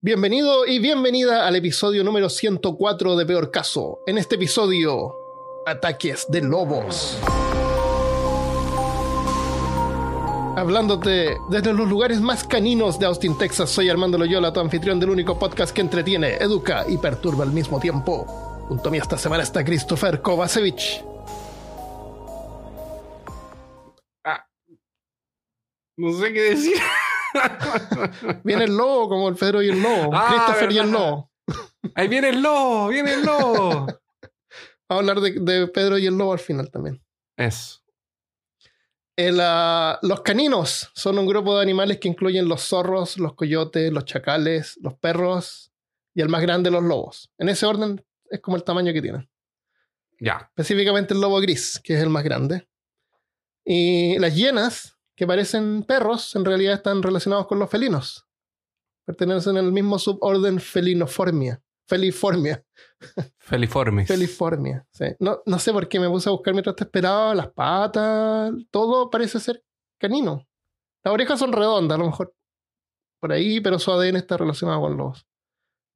Bienvenido y bienvenida al episodio número 104 de Peor Caso. En este episodio, ataques de lobos. Hablándote desde los lugares más caninos de Austin, Texas, soy Armando Loyola, tu anfitrión del único podcast que entretiene, educa y perturba al mismo tiempo. Junto a mí esta semana está Christopher Kovacevic. No sé qué decir. Viene el lobo, como el Pedro y el lobo. Ah, Christopher y el lobo. Ahí viene el lobo, viene el lobo. Vamos a hablar de, de Pedro y el lobo al final también. Eso. El, ah, los caninos son un grupo de animales que incluyen los zorros, los coyotes, los chacales, los perros y el más grande, los lobos. En ese orden es como el tamaño que tienen. Ya. Específicamente el lobo gris, que es el más grande. Y las hienas, que parecen perros, en realidad están relacionados con los felinos. Pertenecen al mismo suborden Felinoformia. Feliformia. Feliformes. Feliformia. sí. No, no sé por qué me puse a buscar mientras te esperaba. Las patas, todo parece ser canino. Las orejas son redondas, a lo mejor por ahí, pero su ADN está relacionado con los,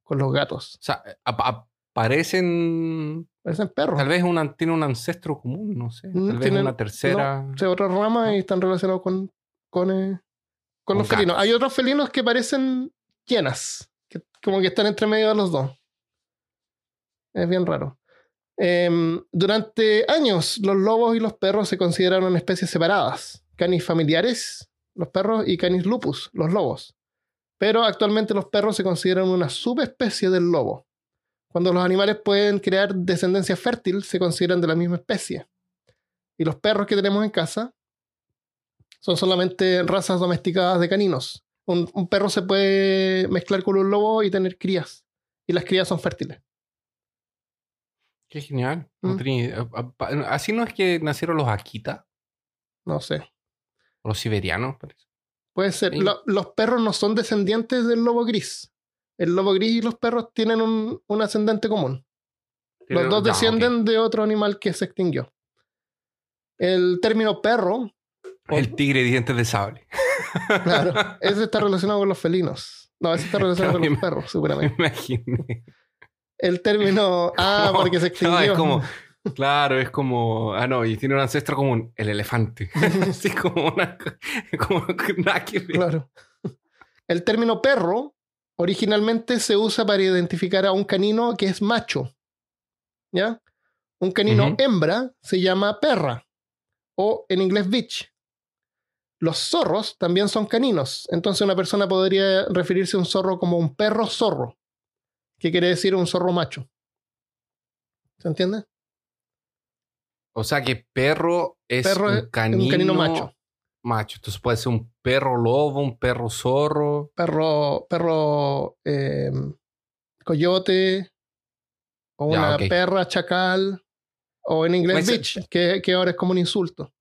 con los gatos. O sea, ap- aparecen. Parecen perros. Tal vez una, tiene un ancestro común, no sé. Mm, Tal vez una tercera. No, sí, otra rama y están relacionados con, con, eh, con los felinos. Hay otros felinos que parecen que como que están entre medio de los dos. Es bien raro. Em, durante años, los lobos y los perros se consideraron especies separadas. Canis familiares, los perros, y Canis lupus, los lobos. Pero actualmente los perros se consideran una subespecie del lobo. Cuando los animales pueden crear descendencia fértil, se consideran de la misma especie. Y los perros que tenemos en casa son solamente razas domesticadas de caninos. Un, un perro se puede mezclar con un lobo y tener crías. Y las crías son fértiles. Qué genial. Mm. tenía- a- a- pa- Así no es que nacieron los Akita, No sé. los siberianos, parece. Puede ser. Sí. Lo- los perros no son descendientes del lobo gris. El lobo gris y los perros tienen un, un ascendente común. Los dos descienden de otro animal que se extinguió. El término perro. El tigre de dientes de sable. claro, ese está relacionado con los felinos. No, ese está relacionado con los perros, Me seguramente. imaginé. El término. Ah, No, porque se no, extinguió. es como, claro, es como, ah, no, y tiene un ancestro común, el elefante. Así como una, como. Claro. El término perro originalmente se usa para identificar a un canino que es macho. ¿Ya? Un canino hembra se llama perra o en inglés bitch. Los zorros también son caninos, entonces una persona podría referirse a un zorro como un perro zorro, que quiere decir un zorro macho. ¿Se entiende? O sea que perro es Perro es un canino, un canino macho. Macho. Entonces puede ser un perro lobo, un perro zorro. Perro, perro eh, coyote, o Ya, una perra chacal, o en inglés bitch, que, que ahora es como un insulto.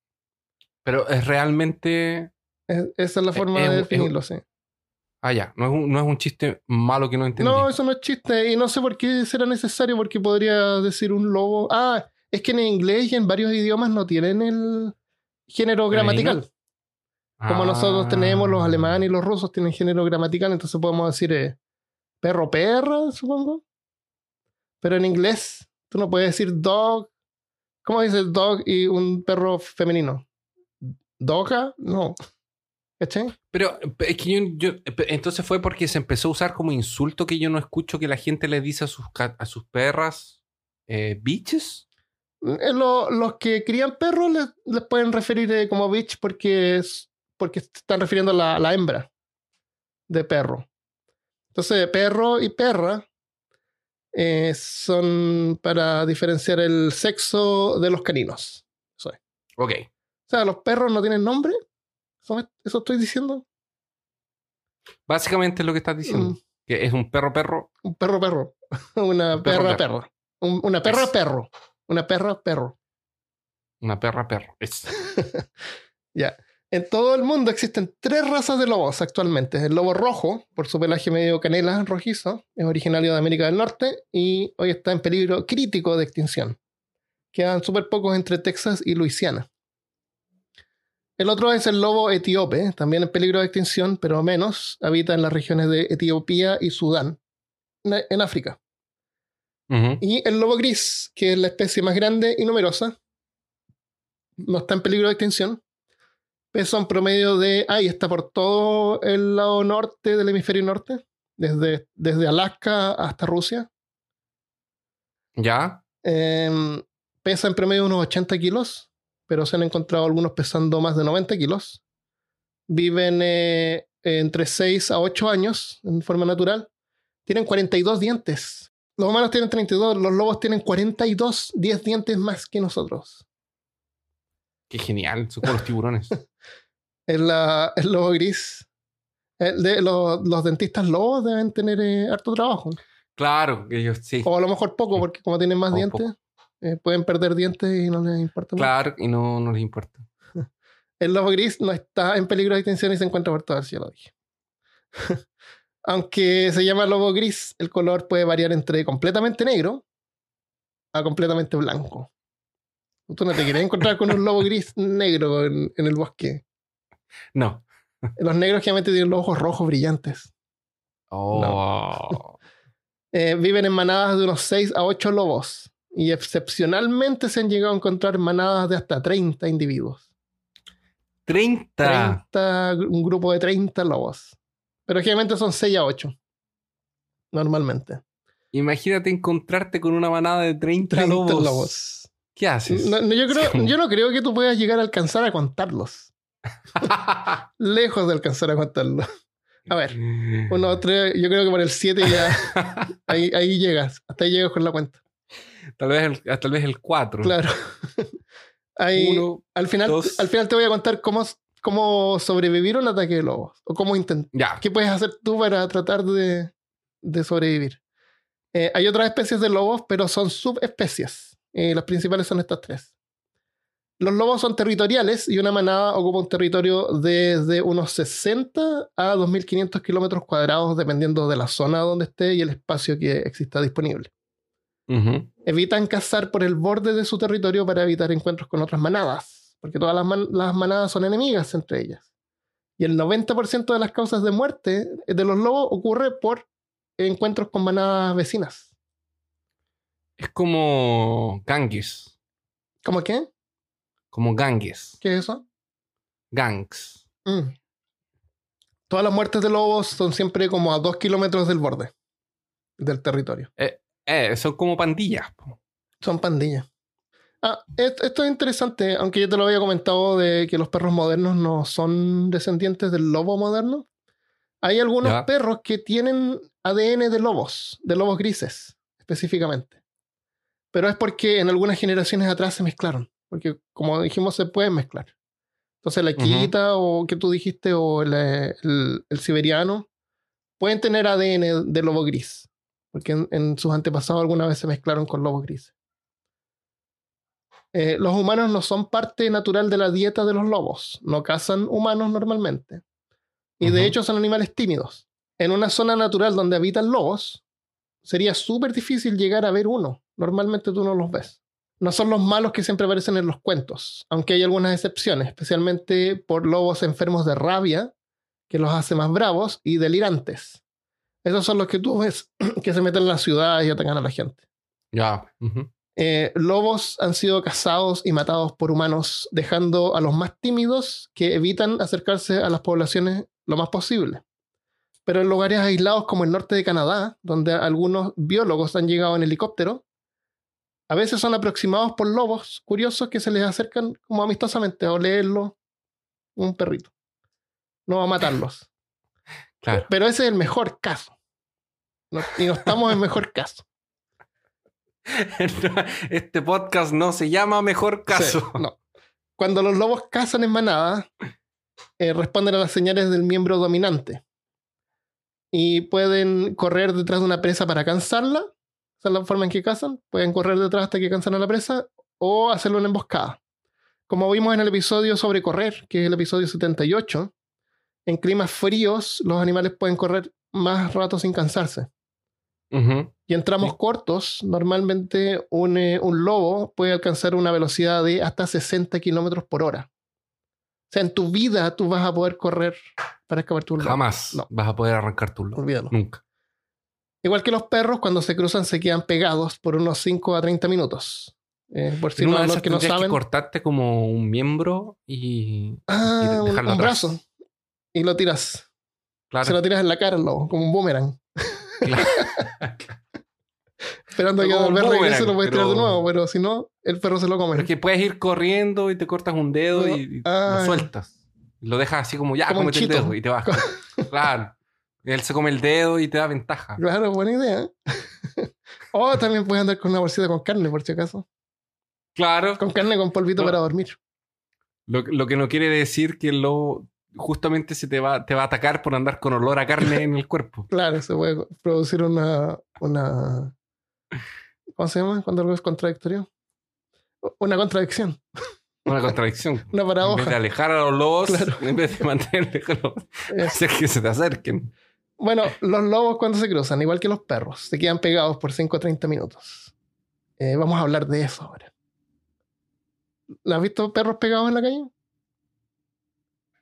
Pero es realmente. Es- esa es la Eh, forma es de definirlo, sí. Ah, ya. No es un, no es un chiste malo que no entendí. No, eso no es chiste, y no sé por qué será necesario, porque podría decir un lobo. Ah, es que en inglés y en varios idiomas no tienen el género gramatical. Como nosotros tenemos, los Ah. alemanes y los rusos tienen género gramatical, entonces podemos decir eh, perro, perra, supongo. Pero en inglés, tú no puedes decir dog. ¿Cómo dices dog y un perro femenino? ¿Doga? No. ¿Cachai? Pero es que yo, yo- entonces fue porque se empezó a usar como insulto que yo no escucho que la gente le dice a sus, a sus perras eh, bitches. Eh, lo- los que crían perros les, les pueden referir eh, como bitch porque, es, porque están refiriendo a la, la hembra de perro. Entonces, perro y perra eh, son para diferenciar el sexo de los caninos. Eso es. Ok. O sea, los perros no tienen nombre. ¿Eso, estoy diciendo? Básicamente es lo que estás diciendo. Mm, Que es un perro perro. un perro, perro. Una Un perro, perra, perro. perro. Un- una perra, Es- perro. Una perra, perro. Una perra perro. Es- Ya. En todo el mundo existen tres razas de lobos actualmente. El lobo rojo, por su pelaje medio canela rojizo, es originario de América del Norte y hoy está en peligro crítico de extinción. Quedan súper pocos entre Texas y Luisiana. El otro es el lobo etíope, también en peligro de extinción, pero menos. Habita en las regiones de Etiopía y Sudán, en África. Y el lobo gris, que es la especie más grande y numerosa, no está en peligro de extinción. Pesa un promedio de. Ahí está por todo el lado norte del hemisferio norte, desde, desde Alaska hasta Rusia. ¿Ya? Em, pesa en promedio unos 80 kilos, pero se han encontrado algunos pesando más de 90 kilos. Viven eh, entre 6 a 8 años en forma natural. Tienen 42 dientes. Los humanos tienen 32, los lobos tienen 42, 10 dientes más que nosotros. Qué genial, son como los tiburones. el, el, lobo gris. de, los, dentistas lobos deben tener eh, harto trabajo. Claro, ellos sí. O a lo mejor poco, porque como tienen más dientes, eh, pueden perder dientes y no les importa. Claro, y no, no les importa. el lobo gris no está en peligro de extinción y se encuentra por todas, ya lo dije. Aunque se llama lobo gris, el color puede variar entre completamente negro a completamente blanco. Tú no te quieres encontrar con un lobo gris negro en, el bosque. No. Los negros generalmente tienen los ojos rojos brillantes. Oh. Eh, viven en manadas de unos 6 a 8 lobos. Y excepcionalmente se han llegado a encontrar manadas de hasta 30 individuos. 30. 30 un grupo de 30 lobos. Pero generalmente son 6 a 8. Normalmente. Imagínate encontrarte con una manada de 30, lobos. ¿Qué haces? yo, creo, yo no creo que tú puedas llegar a alcanzar a contarlos. Lejos de alcanzar a contarlos. A ver, uno, tres, yo creo que por el 7 ya. ahí, ahí llegas. Hasta ahí llegas con la cuenta. Tal vez el, tal vez el 4. Claro. Ahí, al, final, al final te voy a contar cómo, cómo sobrevivir a un ataque de lobos. O cómo intentar. ¿Qué puedes hacer tú para tratar de, de sobrevivir? Eh, hay otras especies de lobos, pero son subespecies. Eh, las principales son estas tres. Los lobos son territoriales y una manada ocupa un territorio desde unos 60 a 2.500 kilómetros cuadrados, dependiendo de la zona donde esté y el espacio que exista disponible. Evitan cazar por el borde de su territorio para evitar encuentros con otras manadas, porque todas las, las manadas son enemigas entre ellas. Y el 90% de las causas de muerte de los lobos ocurre por encuentros con manadas vecinas. Es como gangues. ¿Cómo qué? Como gangues. ¿Qué es eso? Gangs. Mm. Todas las muertes de lobos son siempre como a dos kilómetros del borde del territorio. Eh, eh, son como pandillas. Son pandillas. Ah, esto es interesante, aunque yo te lo había comentado de que los perros modernos no son descendientes del lobo moderno. Hay algunos perros que tienen ADN de lobos, de lobos grises específicamente pero es porque en algunas generaciones atrás se mezclaron, porque como dijimos se pueden mezclar. Entonces la quita o que tú dijiste o el, siberiano pueden tener ADN de lobo gris, porque en, sus antepasados alguna vez se mezclaron con lobos grises. Eh, los humanos no son parte natural de la dieta de los lobos, no cazan humanos normalmente. Y de hecho son animales tímidos. En una zona natural donde habitan lobos, sería súper difícil llegar a ver uno. Normalmente tú no los ves. No son los malos que siempre aparecen en los cuentos, aunque hay algunas excepciones, especialmente por lobos enfermos de rabia, que los hace más bravos y delirantes. Esos son los que tú ves que se meten en la ciudad y atacan a la gente. Ya. Eh, lobos han sido cazados y matados por humanos, dejando a los más tímidos que evitan acercarse a las poblaciones lo más posible pero en lugares aislados como el norte de Canadá, donde algunos biólogos han llegado en helicóptero, a veces son aproximados por lobos curiosos que se les acercan como amistosamente a olerlo un perrito. No a matarlos. Claro. Pero ese es el mejor caso. y no estamos en mejor caso. Este podcast no se llama Mejor Caso. no. Cuando los lobos cazan en manada, eh, responden a las señales del miembro dominante y pueden correr detrás de una presa para cansarla. Esa es la forma en que cazan. Pueden correr detrás hasta que cansan a la presa o hacerlo en emboscada. Como vimos en el episodio sobre correr, que es el episodio 78, en climas fríos los animales pueden correr más rato sin cansarse. Y en tramos cortos, normalmente un, eh, un, lobo puede alcanzar una velocidad de hasta 60 kilómetros por hora. Sea, en tu vida tú vas a poder correr para escaparte un lobo. Jamás No. vas a poder arrancar tu. Olvídalo. Nunca. Igual que los perros, cuando se cruzan se quedan pegados por unos 5 a 30 minutos. Eh, por si no, los que no saben. cortarte como un miembro y, ah, y dejarlo un brazo. Y lo tiras. Claro, Se lo tiras en la cara lobo, como un boomerang. claro. Esperando que perro regrese boomerang, lo puedes tirar de pero- nuevo, pero si no, el perro se lo come. Pero es que puedes ir corriendo y te cortas un dedo y, y Ah. lo sueltas. Lo dejas así como ya, Como un cómete el dedo y te vas. claro. Él se come el dedo y te da ventaja. Claro, buena idea. o también puedes andar con una bolsita con carne, por si acaso. Claro. Con carne con polvito No. para dormir. Lo, lo que no quiere decir que el lobo justamente se te va, te va a atacar por andar con olor a carne en el cuerpo. Claro, se puede producir una. una ¿Cómo se llama? Cuando algo es contradictorio. Una contradicción. Una contradicción. Una En vez de paradoja. alejar a los lobos, Claro. en vez de mantener hacer que se te acerquen. Bueno, los lobos cuando se cruzan, igual que los perros, se quedan pegados por 5 o 30 minutos. Eh, vamos a hablar de eso ahora. ¿Lo has visto perros pegados en la calle?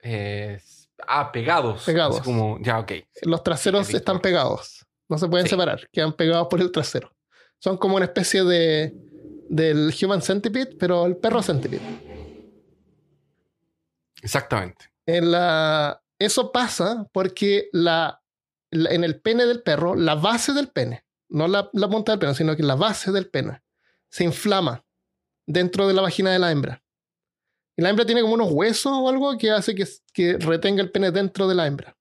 Eh, ah, pegados. Pegados. Así como, ya, ok. Los traseros Sí, están pegados. No se pueden Sí. separar. Quedan pegados por el trasero. Son como una especie de del human centipede, pero el perro centipede. Exactamente. En la- eso pasa porque la, la- en el pene del perro, la base del pene, no la, la punta del pene, sino que la base del pene, se inflama dentro de la vagina de la hembra. Y la hembra tiene como unos huesos o algo que hace que, que retenga el pene dentro de la hembra.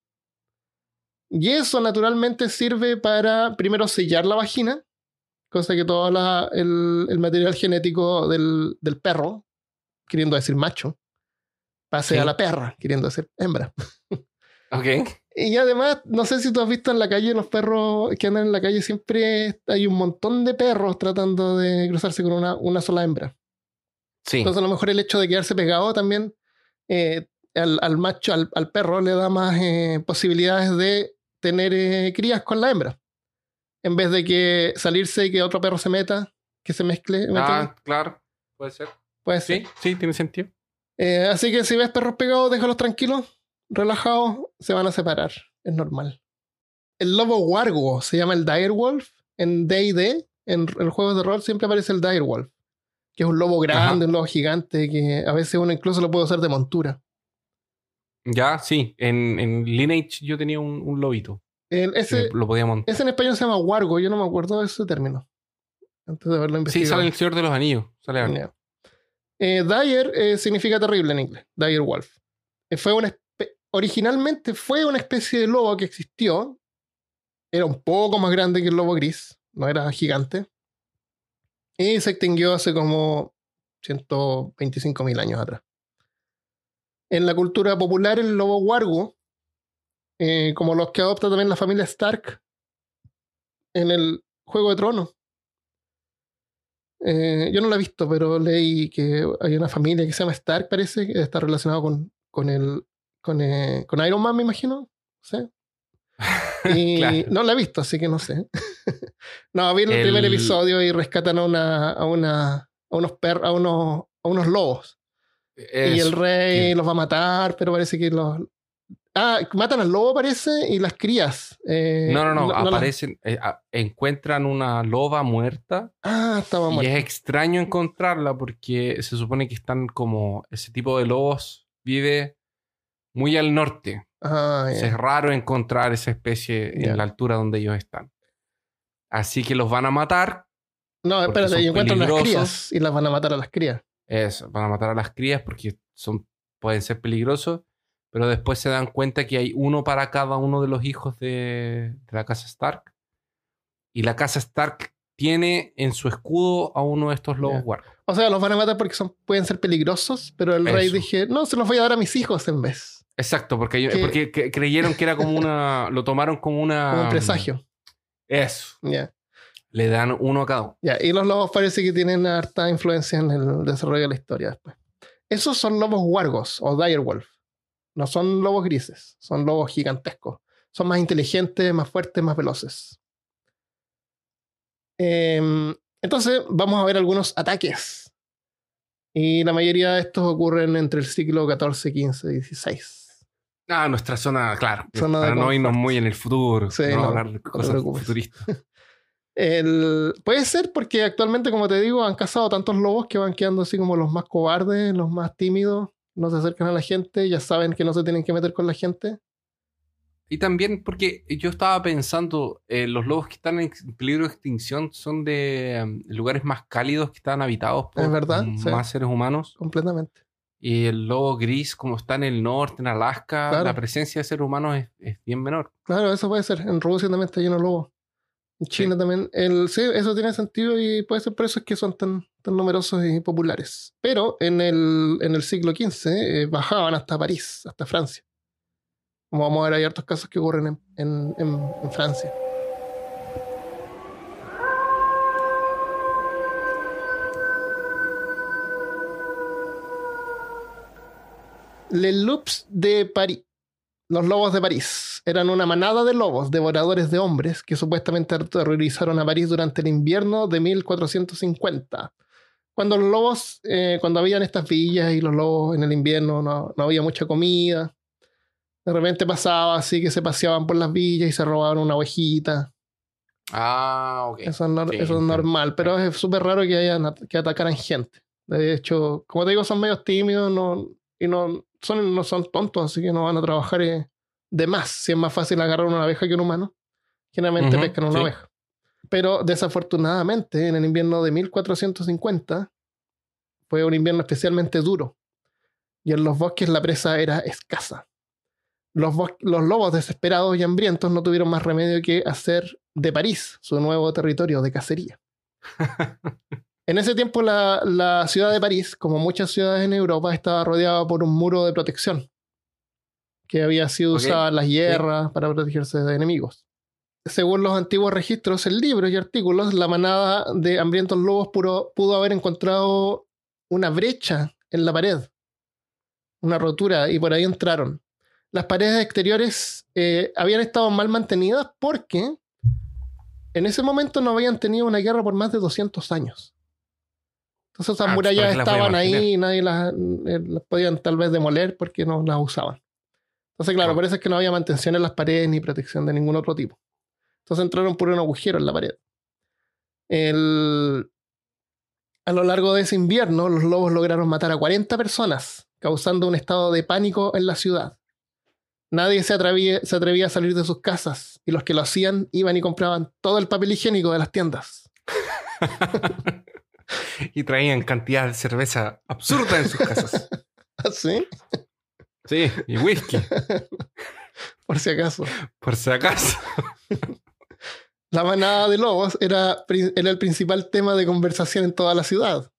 Y eso naturalmente sirve para primero sellar la vagina, cosa que todo la- el, el material genético del, del perro, queriendo decir macho, pase Sí. a la perra, queriendo decir hembra. Ok. Y además, no sé si tú has visto en la calle los perros que andan en la calle, siempre hay un montón de perros tratando de cruzarse con una, una sola hembra. Sí. Entonces, a lo mejor el hecho de quedarse pegado también eh, al, al macho, al, al perro, le da más eh, posibilidades de tener eh, crías con la hembra. En vez de que salirse y que otro perro se meta, que se mezcle. ¿me entiendes? ah, claro. Puede ser. Puede ser. Sí, sí, tiene sentido. Eh, así que si ves perros pegados, déjalos tranquilos, relajados, se van a separar. Es normal. El lobo wargo se llama el direwolf. En D&D, en, en juegos de rol, siempre aparece el direwolf. Que es un lobo grande, Ajá. un lobo gigante, que a veces uno incluso lo puede usar de montura. Ya, sí. En, en Lineage yo tenía un, un lobito. El- ese, lo podía montar. ese en español se llama wargo, yo no me acuerdo de ese término. Antes de haberlo Sí, investigado. sale el Señor de los Anillos. Sale algo. Eh, dire eh, significa terrible en inglés. Dire wolf. Eh, fue una originalmente fue una especie de lobo que existió. Era un poco más grande que el lobo gris. No era gigante. Y se extinguió hace como 125 mil años atrás. En la cultura popular, el lobo wargo, eh, como los que adopta también la familia Stark en el Juego de Tronos, eh, yo no la he visto, pero leí que hay una familia que se llama Stark, parece, que está relacionado con, con el con, eh, con Iron Man, me imagino. Sí. Y Claro. no la he visto, así que no sé. no, vi el, El- primer episodio y rescatan a una, a una, a unos per, a unos, a unos lobos. Y el rey sí. los va a matar, pero parece que los. Ah, matan al lobo, parece, y las crías. eh, No, no, no. aparecen, eh, encuentran una loba muerta Ah, estaba y muerta. es extraño encontrarla porque se supone que están como ese tipo de lobos vive muy al norte. Ah, es raro encontrar esa especie en la altura donde ellos están. Así que los van a matar. No, espérate, y encuentran las crías y las van a matar a las crías. Eso, van a matar a las crías porque son, pueden ser peligrosos. Pero después se dan cuenta que hay uno para cada uno de los hijos de, de la casa Stark. Y la casa Stark tiene en su escudo a uno de estos lobos guardias. O sea, los van a matar porque son, pueden ser peligrosos, pero el rey dije, no, se los voy a dar a mis hijos en vez. Exacto, porque, porque cre- creyeron que era como una. Lo tomaron como una. Como un presagio. Eso. Ya. Le dan uno a cada uno. Ya, y los lobos parece que tienen harta influencia en el desarrollo de la historia después. Esos son lobos wargos o direwolf. No son lobos grises, son lobos gigantescos. Son más inteligentes, más fuertes, más veloces. Em, entonces, vamos a ver algunos ataques. Y la mayoría de estos ocurren entre el siglo XIV, XV, XVI. Ah, nuestra zona, claro. Zona para no irnos muy en el futuro. Sí, no, no, hablar de cosas futuristas. El, puede ser porque actualmente, como te digo, han cazado tantos lobos que van quedando así como los más cobardes, los más tímidos, no se acercan a la gente, ya saben que no se tienen que meter con la gente. Y también porque yo estaba pensando, eh, los lobos que están en peligro de extinción son de um, lugares más cálidos que están habitados por Es verdad, sí. más seres humanos. Completamente. Y el lobo gris, como está en el norte, en Alaska, Claro. la presencia de seres humanos es, es bien menor. Claro, eso puede ser. En Rusia también está lleno de lobos. China también. El, sí, eso tiene sentido y puede ser por eso es que son tan, tan numerosos y populares. Pero en el, en el siglo XV eh, bajaban hasta París, hasta Francia. Como vamos a ver, hay hartos casos que ocurren en, en- Francia. Les Loups de París. Los lobos de París eran una manada de lobos devoradores de hombres que supuestamente aterrorizaron a París durante el invierno de 1450. Cuando los lobos, eh, cuando habían estas villas y los lobos en el invierno no, no había mucha comida. De repente pasaba así que se paseaban por las villas y se robaban una ovejita. Ah, ok. Eso es, nor- Sí, eso es entiendo. normal, pero es súper raro que, hayan, que atacaran gente. De hecho, como te digo, son medios tímidos no, y no son, no son tontos, así que no van a trabajar eh, de más. Si es más fácil agarrar una abeja que un humano, generalmente Ujú, pescan una sí. abeja. Pero desafortunadamente, en el invierno de 1450, fue un invierno especialmente duro. Y en los bosques la presa era escasa. Los, los lobos desesperados y hambrientos no tuvieron más remedio que hacer de París su nuevo territorio de cacería. en ese tiempo la, la ciudad de París, como muchas ciudades en Europa, estaba rodeada por un muro de protección que había sido Ok, usado en las guerras para protegerse de enemigos. Según los antiguos registros en libros y artículos, la manada de hambrientos lobos puro- pudo haber encontrado una brecha en la pared, una rotura, y por ahí entraron. Las paredes exteriores eh, habían estado mal mantenidas porque en ese momento no habían tenido una guerra por más de 200 años. Entonces esas Ah, murallas pues, las voy a estaban ahí y nadie las, eh, las podían tal vez demoler porque no las usaban. Entonces, claro, Claro. por eso es que no había mantención en las paredes ni protección de ningún otro tipo. Entonces entraron por un agujero en la pared. El- A lo largo de ese invierno, los lobos lograron matar a 40 personas, causando un estado de pánico en la ciudad. Nadie se atrevía, se atrevía a salir de sus casas y los que lo hacían iban y compraban todo el papel higiénico de las tiendas. y traían cantidad de cerveza absurda en sus casas. ¿Así? Sí, y whisky, Por si acaso. por si acaso. La manada de lobos era, era el principal tema de conversación en toda la ciudad.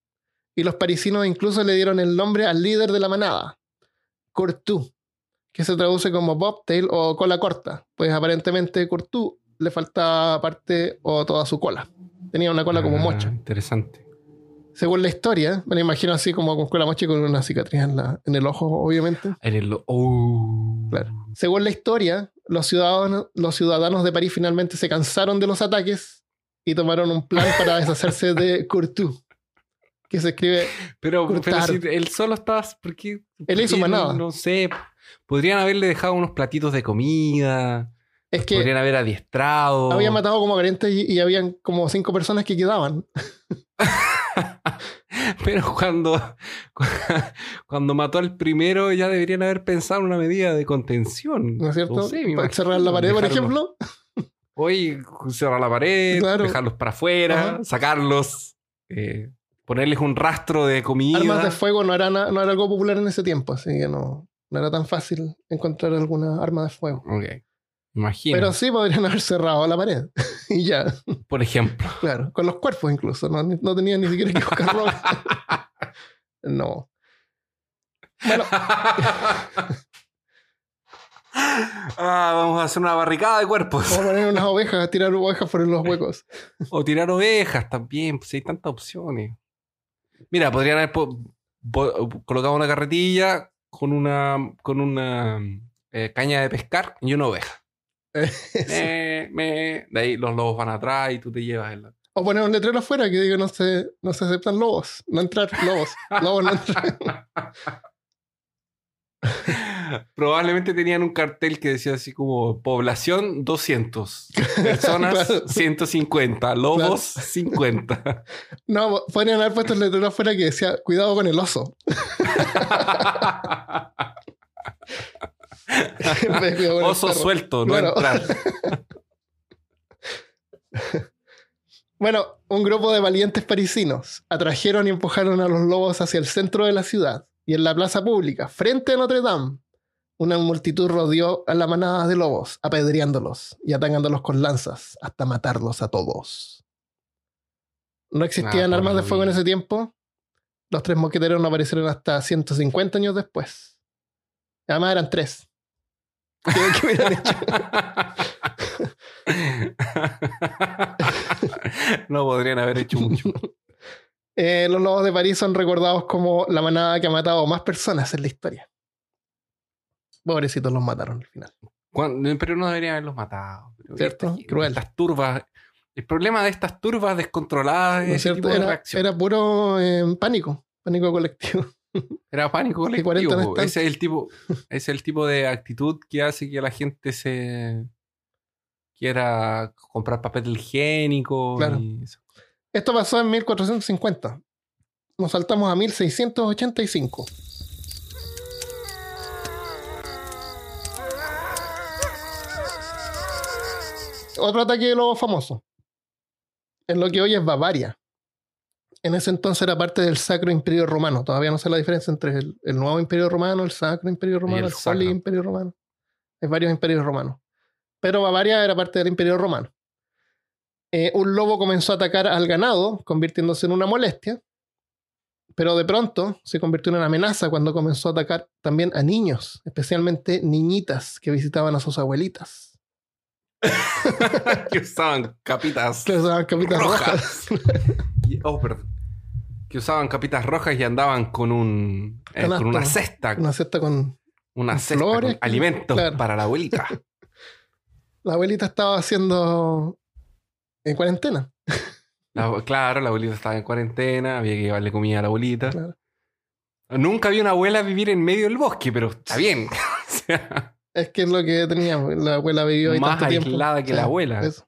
Y los parisinos incluso le dieron el nombre al líder de la manada, Courtou, que se traduce como bobtail o cola corta, pues aparentemente Courtou le faltaba parte o toda su cola. Tenía una cola como Ah, mocha. Interesante. Según la historia, me lo imagino así como con cola mocha y con una cicatriz en, la- en el ojo, obviamente. En el... Oh. Claro. Según la historia, los ciudadanos, los ciudadanos de París finalmente se cansaron de los ataques y tomaron un plan para deshacerse de Courtou, que se escribe Pero, pero si él solo estaba... ¿por qué- Él hizo qué manada. No, no sé. Podrían haberle dejado unos platitos de comida. es que Podrían haber adiestrado. había matado como 40 y, y habían como 5 personas que quedaban. Pero cuando, cuando mató al primero, ya deberían haber pensado en una medida de contención. ¿No es cierto? sé, me Para cerrar la pared, por ejemplo. Oye, cerrar la pared, Claro. dejarlos para afuera, Ajá. sacarlos, eh, ponerles un rastro de comida. Armas de fuego no era, no era algo popular en ese tiempo, así que no, no era tan fácil encontrar alguna arma de fuego. Ok. Imagino. Pero sí podrían haber cerrado la pared. y ya, Por ejemplo. claro. Con los cuerpos incluso. No, no tenían ni siquiera que buscar ropa. no. Bueno, Ah, vamos a hacer una barricada de cuerpos. vamos a poner unas ovejas, tirar ovejas por los huecos. O tirar ovejas también, pues hay tantas opciones. Mira, podrían haber colocado una carretilla con una, con una eh, caña de pescar y una oveja. Sí. Me, me. De ahí los lobos van atrás y tú te llevas el. O poner un letrero afuera que diga no se, no se aceptan lobos. No entrar, lobos. Lobos no entrar. Probablemente tenían un cartel que decía así como población 200, personas Claro. 150, lobos 50. No, podrían haber puesto el letrero afuera que decía cuidado con el oso. Oso suelto, no Claro. entrar. Bueno, un grupo de valientes parisinos atrajeron y empujaron a los lobos hacia el centro de la ciudad y en la plaza pública, frente a Notre Dame, una multitud rodeó a la manada de lobos, apedreándolos y atacándolos con lanzas hasta matarlos a todos. No existían Ah, armas de fuego en ese tiempo. Los tres mosqueteros no aparecieron hasta 150 años después. Además eran tres. ¿Qué, qué hubieran hecho? no podrían haber hecho mucho. Eh, los lobos de París son recordados como la manada que ha matado más personas en la historia. Pobrecitos los mataron al final. Cuando- pero no deberían haberlos matado. ¿Cierto? estas- Cruel. Estas turbas. El problema de estas turbas descontroladas ¿No es cierto? de Era, era puro eh, pánico, pánico colectivo. Era pánico colectivo. 40 no es po. tanto. ese es el tipo, ese es el tipo de actitud que hace que la gente se quiera comprar papel higiénico. Claro. y eso. Esto pasó en 1450. Nos saltamos a 1685. Otro ataque de lobo famoso. En lo que hoy es Bavaria. En ese entonces era parte del Sacro Imperio Romano. Todavía no sé la diferencia entre el, el nuevo Imperio Romano, el Sacro Imperio Romano, el Sacro. Imperio Romano. Hay varios imperios romanos. Pero Bavaria era parte del Imperio Romano. Eh, un lobo comenzó a atacar al ganado, convirtiéndose en una molestia, pero de pronto se convirtió en una amenaza cuando comenzó a atacar también a niños, especialmente niñitas que visitaban a sus abuelitas. que usaban capitas Que usaban capitas rojas. rojas. Oh, perdón. Que usaban capitas rojas y andaban con un eh, Canasto. con una cesta, Una cesta con. una con cesta flores, con alimentos claro. para la abuelita. La abuelita estaba haciendo en cuarentena. La- claro, la abuelita estaba en cuarentena, había que llevarle comida a la abuelita. Claro. Nunca vi una abuela vivir en medio del bosque, pero está bien. o sea, Es que es lo que teníamos. La abuela vivió ahí Más tanto tiempo. aislada que la abuela. eso.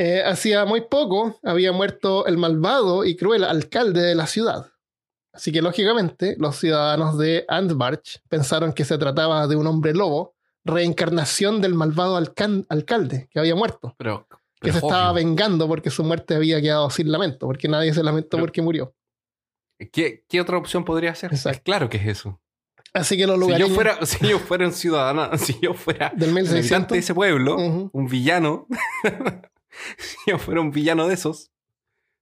Eh, hacía muy poco había muerto el malvado y cruel alcalde de la ciudad. Así que, lógicamente, los ciudadanos de Antbarch pensaron que se trataba de un hombre lobo, reencarnación del malvado alcalde que había muerto, pero, que se estaba vengando porque su muerte había quedado sin lamento, porque nadie se lamentó Pero- porque murió. ¿Qué, qué otra opción podría ser? Exacto. Claro que es eso. Así que los Si yo, lugareños fuera, si yo fuera un ciudadano, si yo fuera del un habitante 1600 de ese pueblo, un villano, si yo fuera un villano de esos,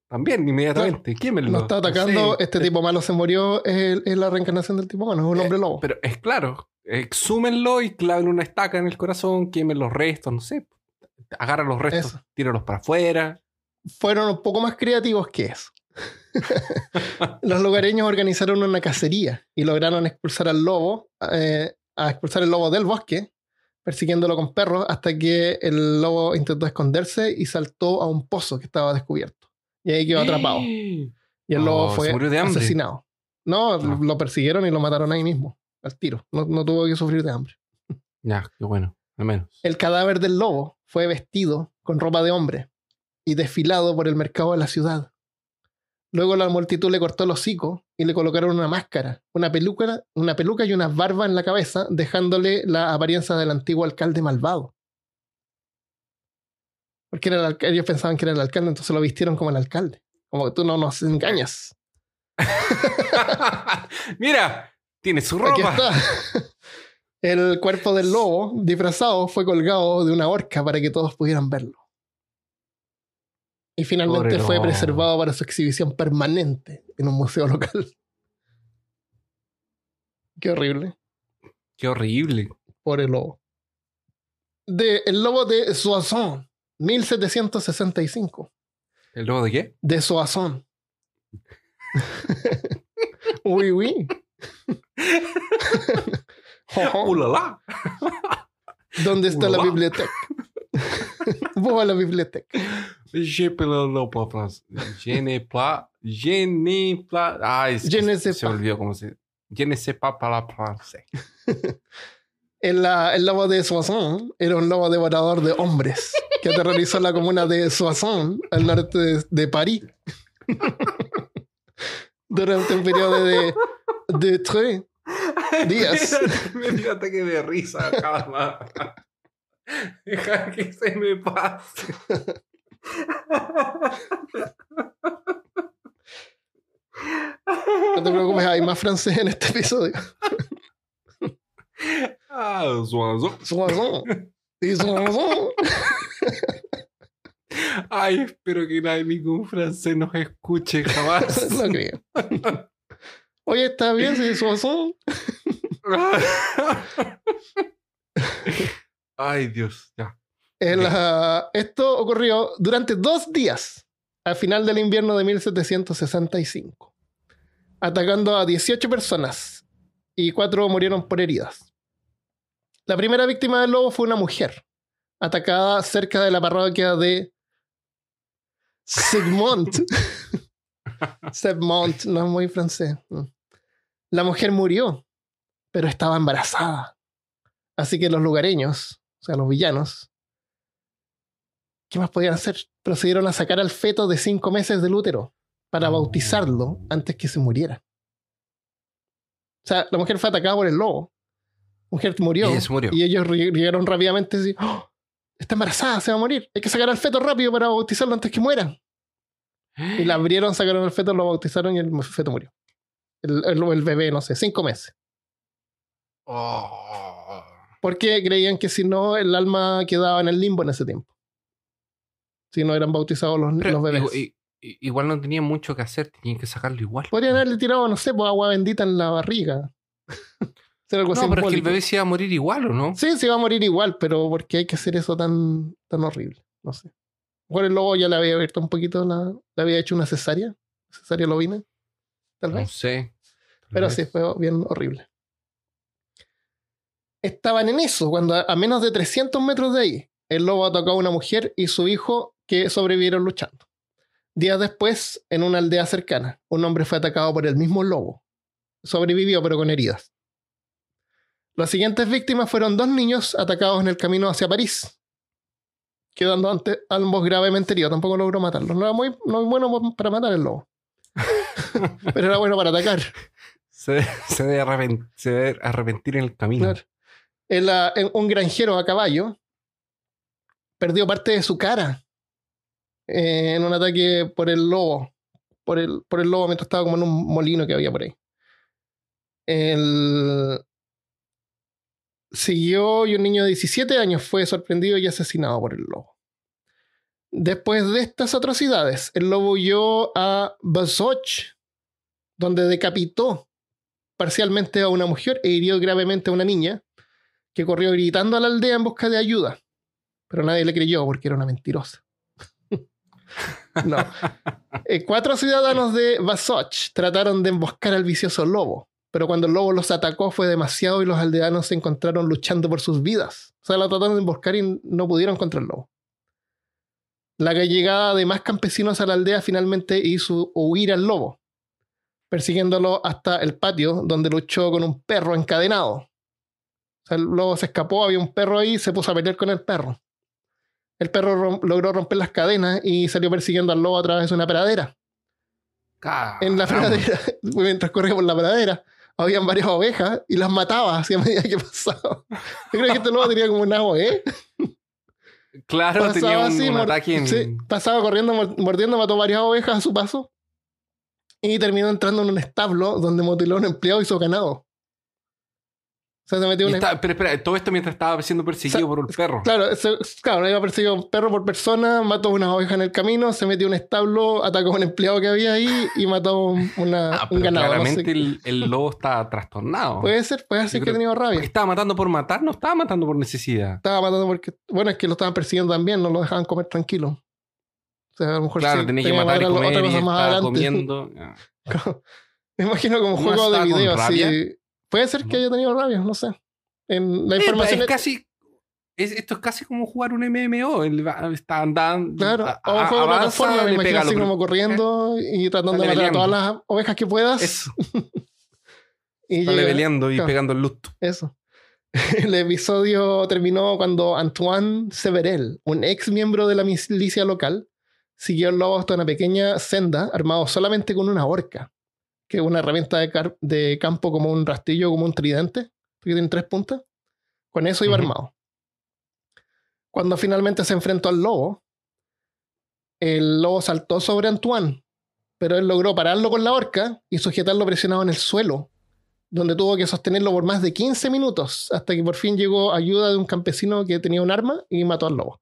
también inmediatamente. ¿Quién me lo está atacando, no sé. este tipo malo se murió, es, la reencarnación del tipo bueno, es un hombre lobo. Pero es claro, exúmenlo y claven una estaca en el corazón, quemen los restos, no sé. Agarra los restos, Eso. tíralos para afuera. fueron un poco más creativos que eso. Los lugareños organizaron una cacería y lograron expulsar al lobo, eh, a expulsar el lobo del bosque, persiguiéndolo con perros hasta que el lobo intentó esconderse y saltó a un pozo que estaba descubierto. Y ahí quedó atrapado. Y el lobo Oh, fue asesinado. No, Ah. lo persiguieron y lo mataron ahí mismo, al tiro. No, no tuvo que sufrir de hambre. Ya, qué bueno, al menos. El cadáver del lobo fue vestido con ropa de hombre y desfilado por el mercado de la ciudad. Luego la multitud le cortó el hocico y le colocaron una máscara, una peluca, una peluca y una barba en la cabeza, dejándole la apariencia del antiguo alcalde malvado. Porque era el ellos pensaban que era el alcalde, entonces lo vistieron como el alcalde. Como que tú no nos engañas. Mira, tiene su Aquí ropa. está. El cuerpo del lobo disfrazado fue colgado de una horca para que todos pudieran verlo. Y finalmente Pobre fue preservado para su exhibición permanente en un museo local. Qué horrible. Qué horrible. Pobre lobo. De El lobo de Soissons, 1765. ¿El lobo de qué? De Soissons. uy, uy. ¿Dónde está la biblioteca? Voy a la biblioteca. Je peux le pas français. Je n'ai pas. Je n'ai pas. Ay, Je ne sais se pas. olvidó cómo se. Je ne sais pas para français. El, el lobo de Soissons era un lobo devorador de hombres que aterrorizó la comuna de Soissons, al norte de, de París, durante un periodo de, de tres días. me dio ataque de risa, calma. Deja que se me pase. No te preocupes, hay más francés en este episodio. Ah, Soissons. Soissons. Y Soissons. Ay, espero que nadie, ningún francés nos escuche jamás. No creo. Oye, ¿está bien si Soissons? Ay, Dios, ya. El, ah, esto ocurrió durante dos días, al final del invierno de 1765, atacando a 18 personas y cuatro murieron por heridas. La primera víctima del lobo fue una mujer, atacada cerca de la parroquia de Segmont. Segmont, no es muy francés. La mujer murió, pero estaba embarazada. Así que los lugareños, sea, los villanos, ¿qué más podían hacer? Procedieron a sacar al feto de cinco meses del útero para bautizarlo antes que se muriera. O sea, la mujer fue atacada por el lobo. La mujer murió. Y murió. Y ellos llegaron rápidamente así, "Oh, está embarazada, se va a morir. Hay que sacar al feto rápido para bautizarlo antes que muera. Y la abrieron, sacaron el feto, lo bautizaron y el feto murió. El, el- el bebé, no sé, cinco meses. Oh. Porque creían que si no, el alma quedaba en el limbo en ese tiempo. Si no eran bautizados los, Pero los bebés. igual no tenían mucho que hacer, tenían que sacarlo igual. Podrían haberle tirado, no sé, pues agua bendita en la barriga. Algo No, pero es que el bebé se iba a morir igual, ¿o no? Sí, se va a morir igual, pero ¿por qué hay que hacer eso tan, tan horrible? No sé. Bueno, el lobo ya le había abierto un poquito, la, le había hecho una cesárea. Cesárea lobina. Tal No vez. sé. Tal Pero vez. sí, fue bien horrible. Estaban en eso, cuando a, a menos de 300 metros de ahí, el lobo atacó a una mujer y su hijo que sobrevivieron luchando. Días después, en una aldea cercana, un hombre fue atacado por el mismo lobo. Sobrevivió, pero con heridas. Las siguientes víctimas fueron dos niños atacados en el camino hacia París, quedando ante, ambos gravemente heridos. Tampoco logró matarlos. No era muy, no muy bueno para matar el lobo, pero era bueno para atacar. Se, se debe arrepen- se debe arrepentir en el camino. Claro. En- un granjero a caballo perdió parte de su cara eh, en un ataque por el lobo. Por el, por el lobo mientras estaba como en un molino que había por ahí. El... Siguió y un niño de 17 años fue sorprendido y asesinado por el lobo. Después de estas atrocidades, el lobo huyó a Basoch, donde decapitó parcialmente a una mujer e hirió gravemente a una niña que corrió gritando a la aldea en busca de ayuda. Pero nadie le creyó porque era una mentirosa. no. Eh, cuatro ciudadanos de Basoch trataron de emboscar al vicioso lobo, pero cuando el lobo los atacó fue demasiado y los aldeanos se encontraron luchando por sus vidas. O sea, lo trataron de emboscar y no pudieron contra el lobo. La llegada de más campesinos a la aldea finalmente hizo huir al lobo, persiguiéndolo hasta el patio donde luchó con un perro encadenado. O sea, el lobo se escapó, había un perro ahí y se puso a pelear con el perro. El perro rom- logró romper las cadenas y salió persiguiendo al lobo a través de una pradera. En la pradera, mientras corría por la pradera, habían varias ovejas y las mataba así a medida que pasaba. Yo creo que este lobo tenía como una ¿eh? Claro, tenía un, un mor- ataque en. sí, pasaba corriendo, mor- mordiendo, mató varias ovejas a su paso. Y terminó entrando en un establo donde mutiló a un empleado y su ganado. Sea, se metió Y está- pero espera, todo esto mientras estaba siendo perseguido por un perro. Claro, se- claro, iba perseguido un perro por persona, mató una oveja en el camino, se metió en un establo, atacó a un empleado que había ahí y mató un, una- Ah, un ganado. no sé claramente el, el lobo está trastornado. Puede ser, puede ser Yo que tenido rabia. Estaba matando por matar, no estaba matando por necesidad. Estaba matando porque. Bueno, es que lo estaban persiguiendo también, no lo dejaban comer tranquilo. O sea, a lo mejor Claro, sí, tenía que tenía matar y otra comer y cosa más estaba adelante. comiendo. Me imagino como un ¿No juego de video así. Puede ser que haya tenido rabia, no sé. En la información. es casi. es- esto es casi como jugar un MMO. Está andando. Claro, a- o juego de avanza, plataforma, me así como corriendo y tratando de matar a todas las ovejas que puedas. Eso, y está leveleando y claro. pegando el luto. Eso. El episodio terminó cuando Antoine Severel, un ex miembro de la milicia local, siguió el lobo hasta una pequeña senda armado solamente con una horca, que es una herramienta de, car- de campo como un rastrillo, como un tridente, que tiene tres puntas. Con eso iba armado. Cuando finalmente se enfrentó al lobo, el lobo saltó sobre Antoine, pero él logró pararlo con la horca y sujetarlo presionado en el suelo, donde tuvo que sostenerlo por más de 15 minutos, hasta que por fin llegó ayuda de un campesino que tenía un arma y mató al lobo.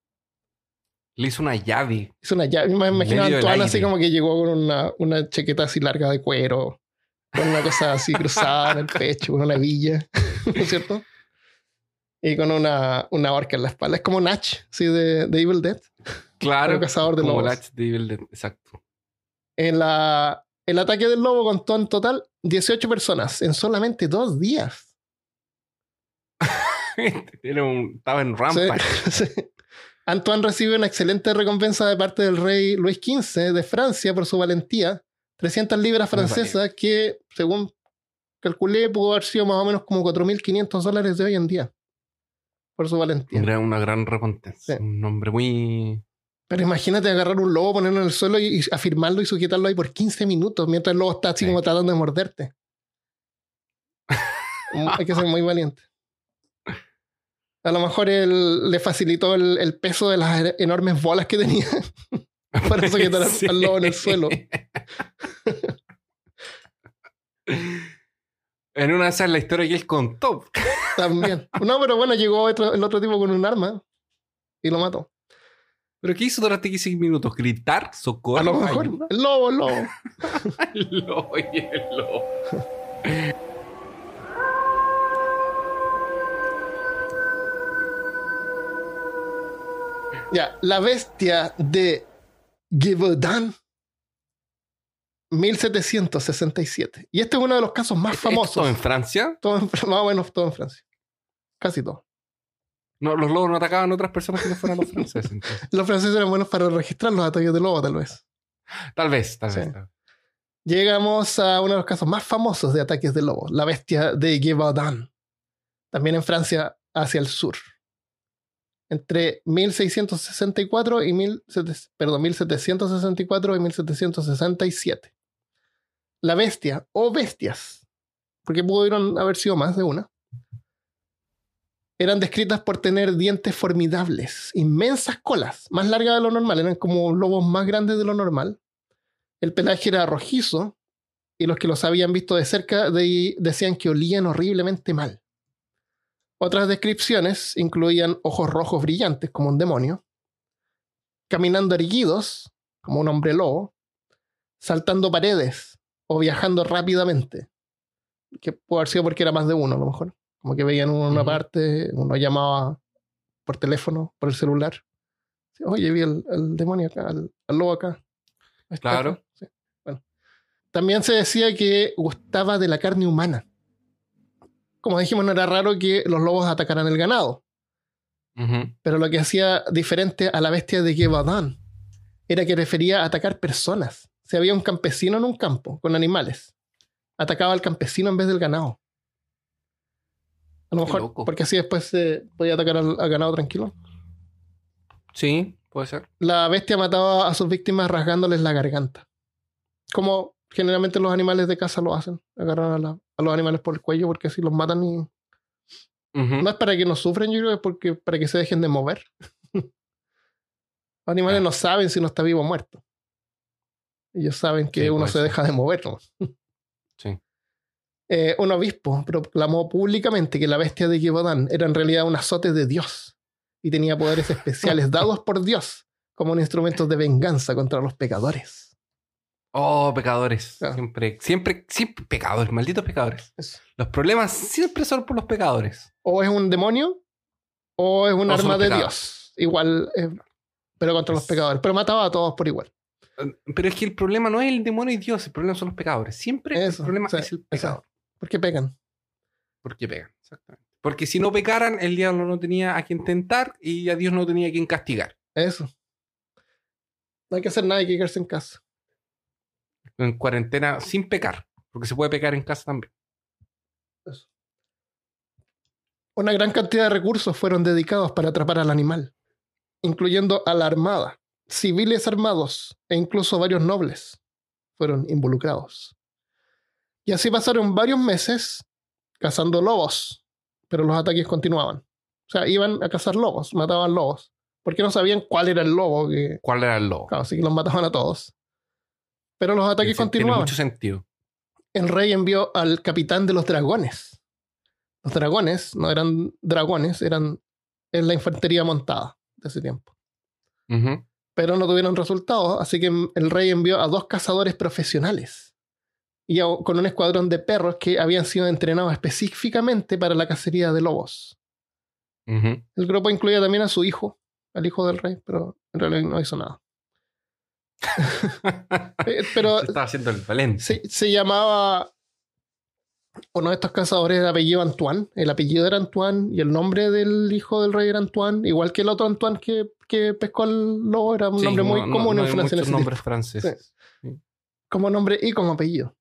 Le hizo una llave. Hizo una llave. Me imagino a Antoine así como que llegó con una, una chaqueta así larga de cuero, con una cosa así cruzada en el pecho, con una villa, ¿no es cierto? Y con una, una horca en la espalda. Es como Natch, ¿sí? De, de Evil Dead. Claro. Un cazador de como lobos. Latch de Evil Dead, Exacto. En la, el ataque del lobo contó en total 18 personas en solamente dos días. Era un- estaba en rampa. Sí, sí. Antoine recibe una excelente recompensa de parte del rey Luis XV de Francia por su valentía. 300 libras francesas que, según calculé, pudo haber sido más o menos como 4.500 dólares de hoy en día. Por su valentía. Era una gran recompensa. Sí. Un nombre muy. Pero imagínate agarrar un lobo, ponerlo en el suelo y, afirmarlo y sujetarlo ahí por 15 minutos mientras el lobo está así Sí. como tratando de morderte. Hay que ser muy valiente. A lo mejor él le facilitó el, el peso de las enormes bolas que tenía para sujetar al- Sí. al lobo en el suelo. En una de esas la historia que él contó. También. No, pero bueno, llegó otro- el otro tipo con un arma y lo mató. ¿Pero qué hizo durante 15 minutos? ¿Gritar? ¿Socorro? A lo mejor. ayuda? El lobo, el lobo. El lobo y el lobo. Ya, la bestia de Gévaudan 1767. Y este es uno de los casos más ¿Esto famosos. en Francia? Todo en, Fr- más o menos todo en Francia. Casi todo. No, los lobos no atacaban a otras personas que no fueran los franceses. Los franceses eran buenos para registrar los ataques de lobo, tal vez. Tal vez, tal Sí. vez. tal. Llegamos a uno de los casos más famosos de ataques de lobo, la bestia de Gévaudan. También en Francia, hacia el sur. Entre 1664 y 1700 perdón, 1764 y 1767. La bestia, o bestias, porque pudieron haber sido más de una, eran descritas por tener dientes formidables, inmensas colas, más largas de lo normal, eran como lobos más grandes de lo normal. El pelaje era rojizo y los que los habían visto de cerca de- decían que olían horriblemente mal. Otras descripciones incluían ojos rojos brillantes como un demonio, caminando erguidos como un hombre lobo, saltando paredes o viajando rápidamente. Que puede haber sido porque era más de uno a lo mejor. Como que veían uno en una parte, uno llamaba por teléfono, por el celular. Oye, vi al, al demonio acá, al, lobo acá. Claro. Sí, bueno. También se decía que gustaba de la carne humana. Como dijimos, no era raro que los lobos atacaran el ganado. Pero lo que hacía diferente a la bestia de Gévaudan era que prefería atacar personas. Si había un campesino en un campo con animales, atacaba al campesino en vez del ganado. A lo mejor, porque así después se podía atacar al, al ganado tranquilo. Sí, puede ser. La bestia mataba a sus víctimas rasgándoles la garganta. Como generalmente los animales de caza lo hacen. Agarran a, la- a los animales por el cuello porque así los matan y... No es para que no sufren, yo creo que es porque, para que se dejen de mover. los animales no saben si uno está vivo o muerto. Ellos saben que Sí, uno se deja de mover. Sí. Eh, un obispo proclamó públicamente que la bestia de Gévaudan era en realidad un azote de Dios y tenía poderes especiales dados por Dios como un instrumento de venganza contra los pecadores. Oh, pecadores. Claro. Siempre, siempre, siempre pecadores, malditos pecadores. Eso. Los problemas siempre son por los pecadores. O es un demonio o es un O arma de pecados. Dios. Igual, eh, pero contra los Es- pecadores. Pero mataba a todos por igual. Pero es que el problema no es el demonio y Dios, el problema son los pecadores. Siempre Eso, el problema es el pecador. ¿Por qué pecan? Porque pegan, exactamente. Porque si no pecaran, el diablo no tenía a quien tentar y a Dios no tenía a quien castigar. Eso. No hay que hacer nada, hay que quedarse en casa. En cuarentena sin pecar, porque se puede pecar en casa también. Una gran cantidad de recursos fueron dedicados para atrapar al animal, incluyendo a la armada, civiles armados e incluso varios nobles fueron involucrados. Y así pasaron varios meses cazando lobos, pero los ataques continuaban. O sea, iban a cazar lobos, mataban lobos, porque no sabían cuál era el lobo que... ¿Cuál era el lobo? Claro, así que los mataban a todos. Pero los ataques Tiene- Tiene continuaban. mucho sentido. El rey envió al capitán de los dragones. Los dragones no eran dragones, eran en la infantería montada de ese tiempo. Pero no tuvieron resultados, así que el rey envió a dos cazadores profesionales y a- con un escuadrón de perros que habían sido entrenados específicamente para la cacería de lobos. El grupo incluía también a su hijo, al hijo del rey, pero en realidad no hizo nada. Pero Se estaba haciendo el valente. se, se llamaba uno de estos cazadores de apellido Antoine. El apellido era Antoine y el nombre del hijo del rey era Antoine, igual que el otro Antoine que, que pescó al lobo, era un Sí, nombre muy no- común no en Francia muchos nombres franceses. como nombre y como apellido.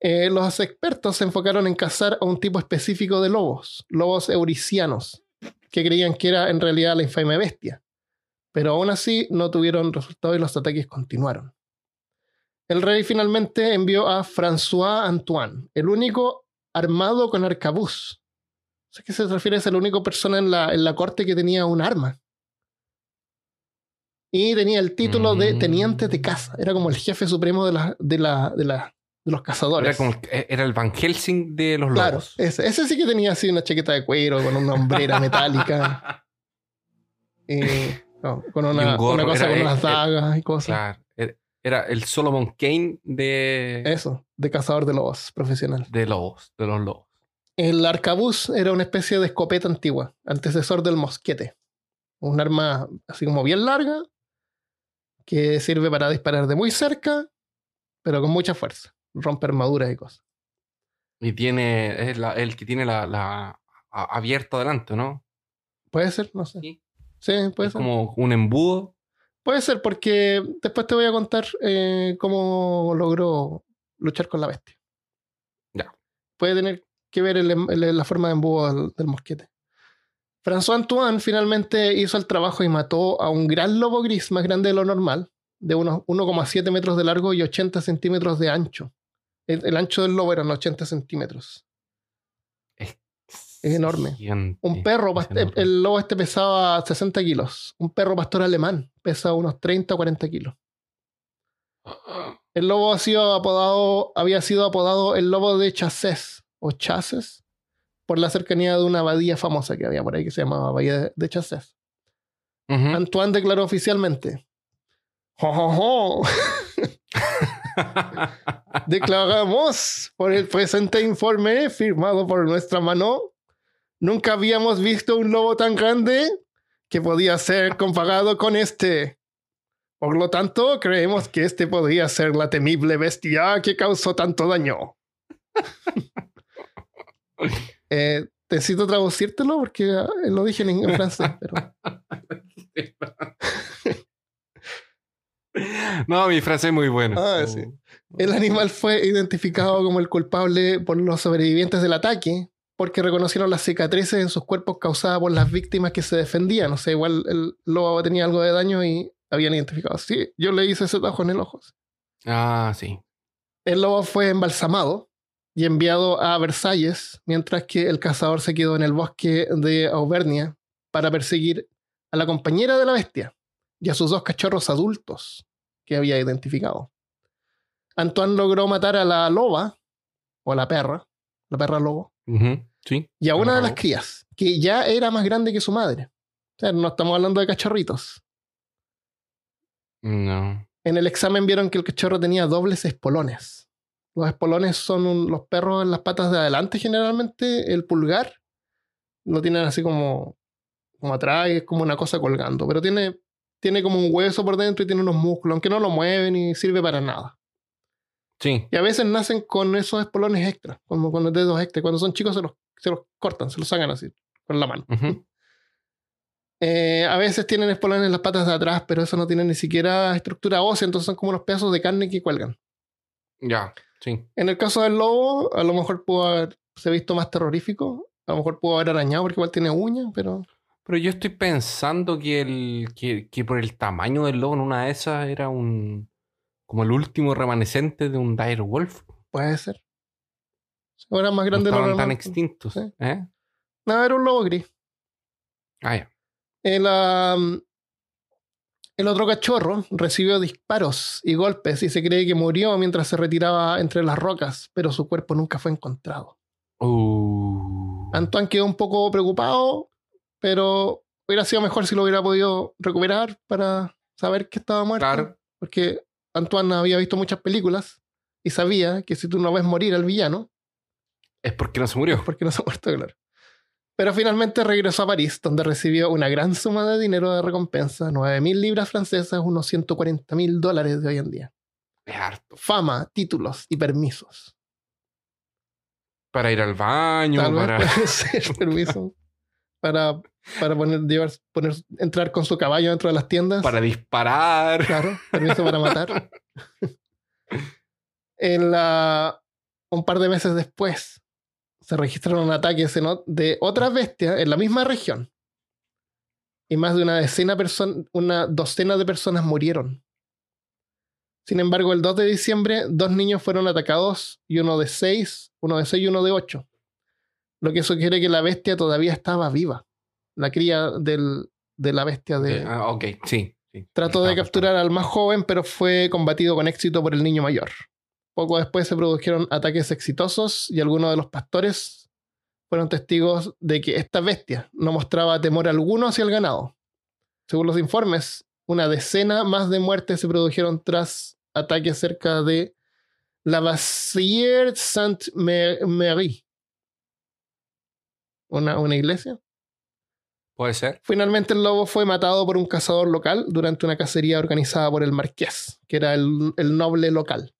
Eh, los expertos se enfocaron en cazar a un tipo específico de lobos, lobos euricianos, que creían que era en realidad la infame bestia. Pero aún así no tuvieron resultado y los ataques continuaron. El rey finalmente envió a François Antoine, el único armado con arcabuz. ¿Sabes qué se refiere? Es el único persona en la, en la corte que tenía un arma. Y tenía el título de Mm. teniente de caza. Era como el jefe supremo de, la, de, la, de, la, de los cazadores. Era, como, el- era el Van Helsing de los Claro, lobos. ese, ese sí que tenía así una chaqueta de cuero con una hombrera metálica. y, no, con una, un gorro, una cosa era- con eh, unas eh, dagas y cosas. Claro. Era, era el Solomon Kane de, Eso, de cazador de lobos profesional. de lobos, de los lobos. El arcabuz era una especie de escopeta antigua, antecesor del mosquete. Un arma así como bien larga, que sirve para disparar de muy cerca, pero con mucha fuerza. Rompe armaduras y cosas. Y tiene, es la- el que tiene la, la a- abierto adelante, ¿no? Puede ser, no sé. Sí. Sí, puede es ser. como un embudo. Puede ser, porque después te voy a contar eh, cómo logró luchar con la bestia. Ya. Puede tener que ver el em- el- la forma de embudo del, del mosquete. François Antoine finalmente hizo el trabajo y mató a un gran lobo gris más grande de lo normal, de unos 1,7 metros de largo y 80 centímetros de ancho. El, el ancho del lobo eran 80 centímetros. Es enorme. gigante, Un perro, enorme. el lobo este pesaba 60 kilos. Un perro pastor alemán pesa unos 30 o 40 kilos. El lobo ha sido apodado, había sido apodado el lobo de Chasses o Chasses por la cercanía de una abadía famosa que había por ahí que se llamaba Bahía de-. Ujú. Antoine declaró oficialmente: "Jo, jo, jo, Declaramos por el presente informe firmado por nuestra mano. Nunca habíamos visto un lobo tan grande que podía ser comparado con este. Por lo tanto, creemos que este podría ser la temible bestia que causó tanto daño. Eh, necesito traducírtelo porque ah, lo dije en, en francés. Pero... no, mi frase es muy buena. Ah, sí. El animal fue identificado como el culpable por los sobrevivientes del ataque porque reconocieron las cicatrices en sus cuerpos causadas por las víctimas que se defendían. O sea, igual el lobo tenía algo de daño y habían identificado. Sí, yo le hice ese tajo en el ojo. Ah, sí. El lobo fue embalsamado y enviado a Versalles, mientras que el cazador se quedó en el bosque de Auvernia para perseguir a la compañera de la bestia y a sus dos cachorros adultos que había identificado. Antoine logró matar a la loba, o a la perra, la perra lobo, Ujú, Sí. y a una de las crías, que ya era más grande que su madre. O sea, no estamos hablando de cachorritos. No. En el examen vieron que el cachorro tenía dobles espolones. Los espolones son un- los perros en las patas de adelante generalmente. El pulgar lo tienen así como, como atrás y es como una cosa colgando. Pero tiene, tiene como un hueso por dentro y tiene unos músculos, aunque no lo mueven y sirve para nada. Sí. Y a veces nacen con esos espolones extra, como con los dedos extra. Cuando son chicos se los, se los cortan, se los sacan así, con la mano. Eh, a veces tienen espolones en las patas de atrás, pero eso no tiene ni siquiera estructura ósea, entonces son como unos pedazos de carne que cuelgan. Ya, sí. En el caso del lobo, a lo mejor pudo haberse visto más terrorífico. A lo mejor pudo haber arañado porque igual tiene uñas, pero Pero yo estoy pensando que, el, que, que por el tamaño del lobo en una de esas era un. como el último remanescente de un dire wolf. puede ser. Ahora más No grande lo estaban tan normal. extintos. ¿eh? No, era un lobo gris. Ah, ya. El otro cachorro recibió disparos y golpes y se cree que murió mientras se retiraba entre las rocas, pero su cuerpo nunca fue encontrado. Uh. Antoine quedó un poco preocupado, pero hubiera sido mejor si lo hubiera podido recuperar para saber que estaba muerto. Claro. Porque Antoine había visto muchas películas y sabía que si tú no ves morir al villano, Es porque no se murió. es porque no se ha muerto, claro. Pero finalmente regresó a París, donde recibió una gran suma de dinero de recompensa, 9.000 libras francesas, unos 140.000 dólares de hoy en día. Es harto. Fama, títulos y permisos. Para ir al baño, Tal vez para. puede ser permiso para, para poner, llevar, poner, entrar con su caballo dentro de las tiendas. para disparar. Claro, permiso para matar. En la, un par de meses después, se registraron ataques en de otras bestias en la misma región. Y más de una decena una docena de personas murieron. Sin embargo, el 2 de diciembre, dos niños fueron atacados y uno de seis, uno de seis y uno de ocho. Lo que sugiere que la bestia todavía estaba viva. La cría del, de la bestia de, Ah, ok, sí. sí. Trató de capturar al más joven, pero fue combatido con éxito por el niño mayor. Poco después se produjeron ataques exitosos y algunos de los pastores fueron testigos de que esta bestia no mostraba temor alguno hacia el ganado. Según los informes, una decena más de muertes se produjeron tras ataques cerca de la Bassière Sainte-Marie. Una, una iglesia. Puede ser. Finalmente el lobo fue matado por un cazador local durante una cacería organizada por el marqués, que era el, el noble local.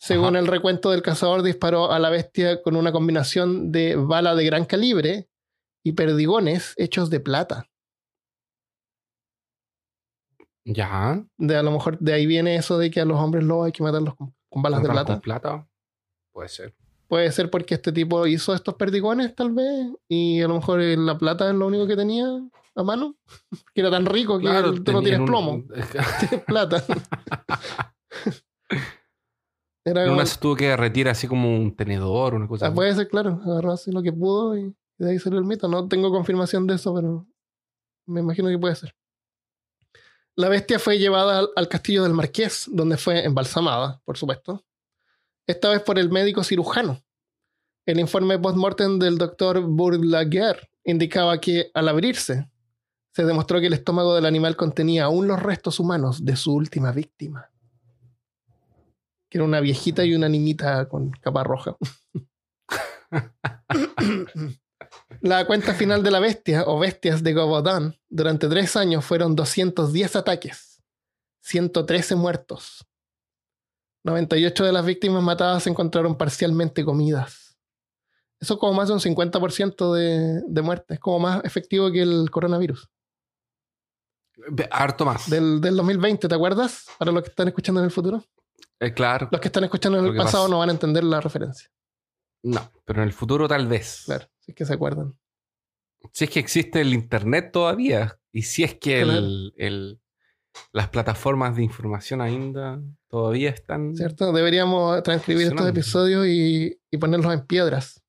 Según Ajá. el recuento del cazador, disparó a la bestia con una combinación de bala de gran calibre y perdigones hechos de plata. Ya. De a lo mejor de ahí viene eso de que a los hombres lobos hay que matarlos con, con balas de ¿Con plata. plata? Puede ser. Puede ser porque este tipo hizo estos perdigones, tal vez, y a lo mejor eh, la plata es lo único que tenía a mano, que era tan rico que tú no tienes un- plomo. Tienes plata. Era En una se tuvo que derretir así como un tenedor, una cosa Ah, así. puede ser, claro. Agarró así lo que pudo y de ahí salió el mito. No tengo confirmación de eso, pero me imagino que puede ser. La bestia fue llevada al, al castillo del marqués, donde fue embalsamada, por supuesto. Esta vez por el médico cirujano. El informe post-mortem del doctor Bourlaguer indicaba que al abrirse, se demostró que el estómago del animal contenía aún los restos humanos de su última víctima. Que era una viejita y una niñita con capa roja. La cuenta final de la bestia o bestias de Gobodán durante tres años fueron 210 ataques, 113 muertos. 98 de las víctimas matadas se encontraron parcialmente comidas. Eso es como más de un 50% de, de muerte. Es como más efectivo que el coronavirus. Harto más. Del, del 2020, ¿te acuerdas? Para los que están escuchando en el futuro. Eh, claro. Los que están escuchando en el pasado pasa- no van a entender la referencia. No, pero en el futuro tal vez. Claro, si es que se acuerdan. Si es que existe el internet todavía. Y si es que el, el- las plataformas de información ainda todavía están. ¿Cierto? Deberíamos transcribir estos episodios y, y ponerlos en piedras.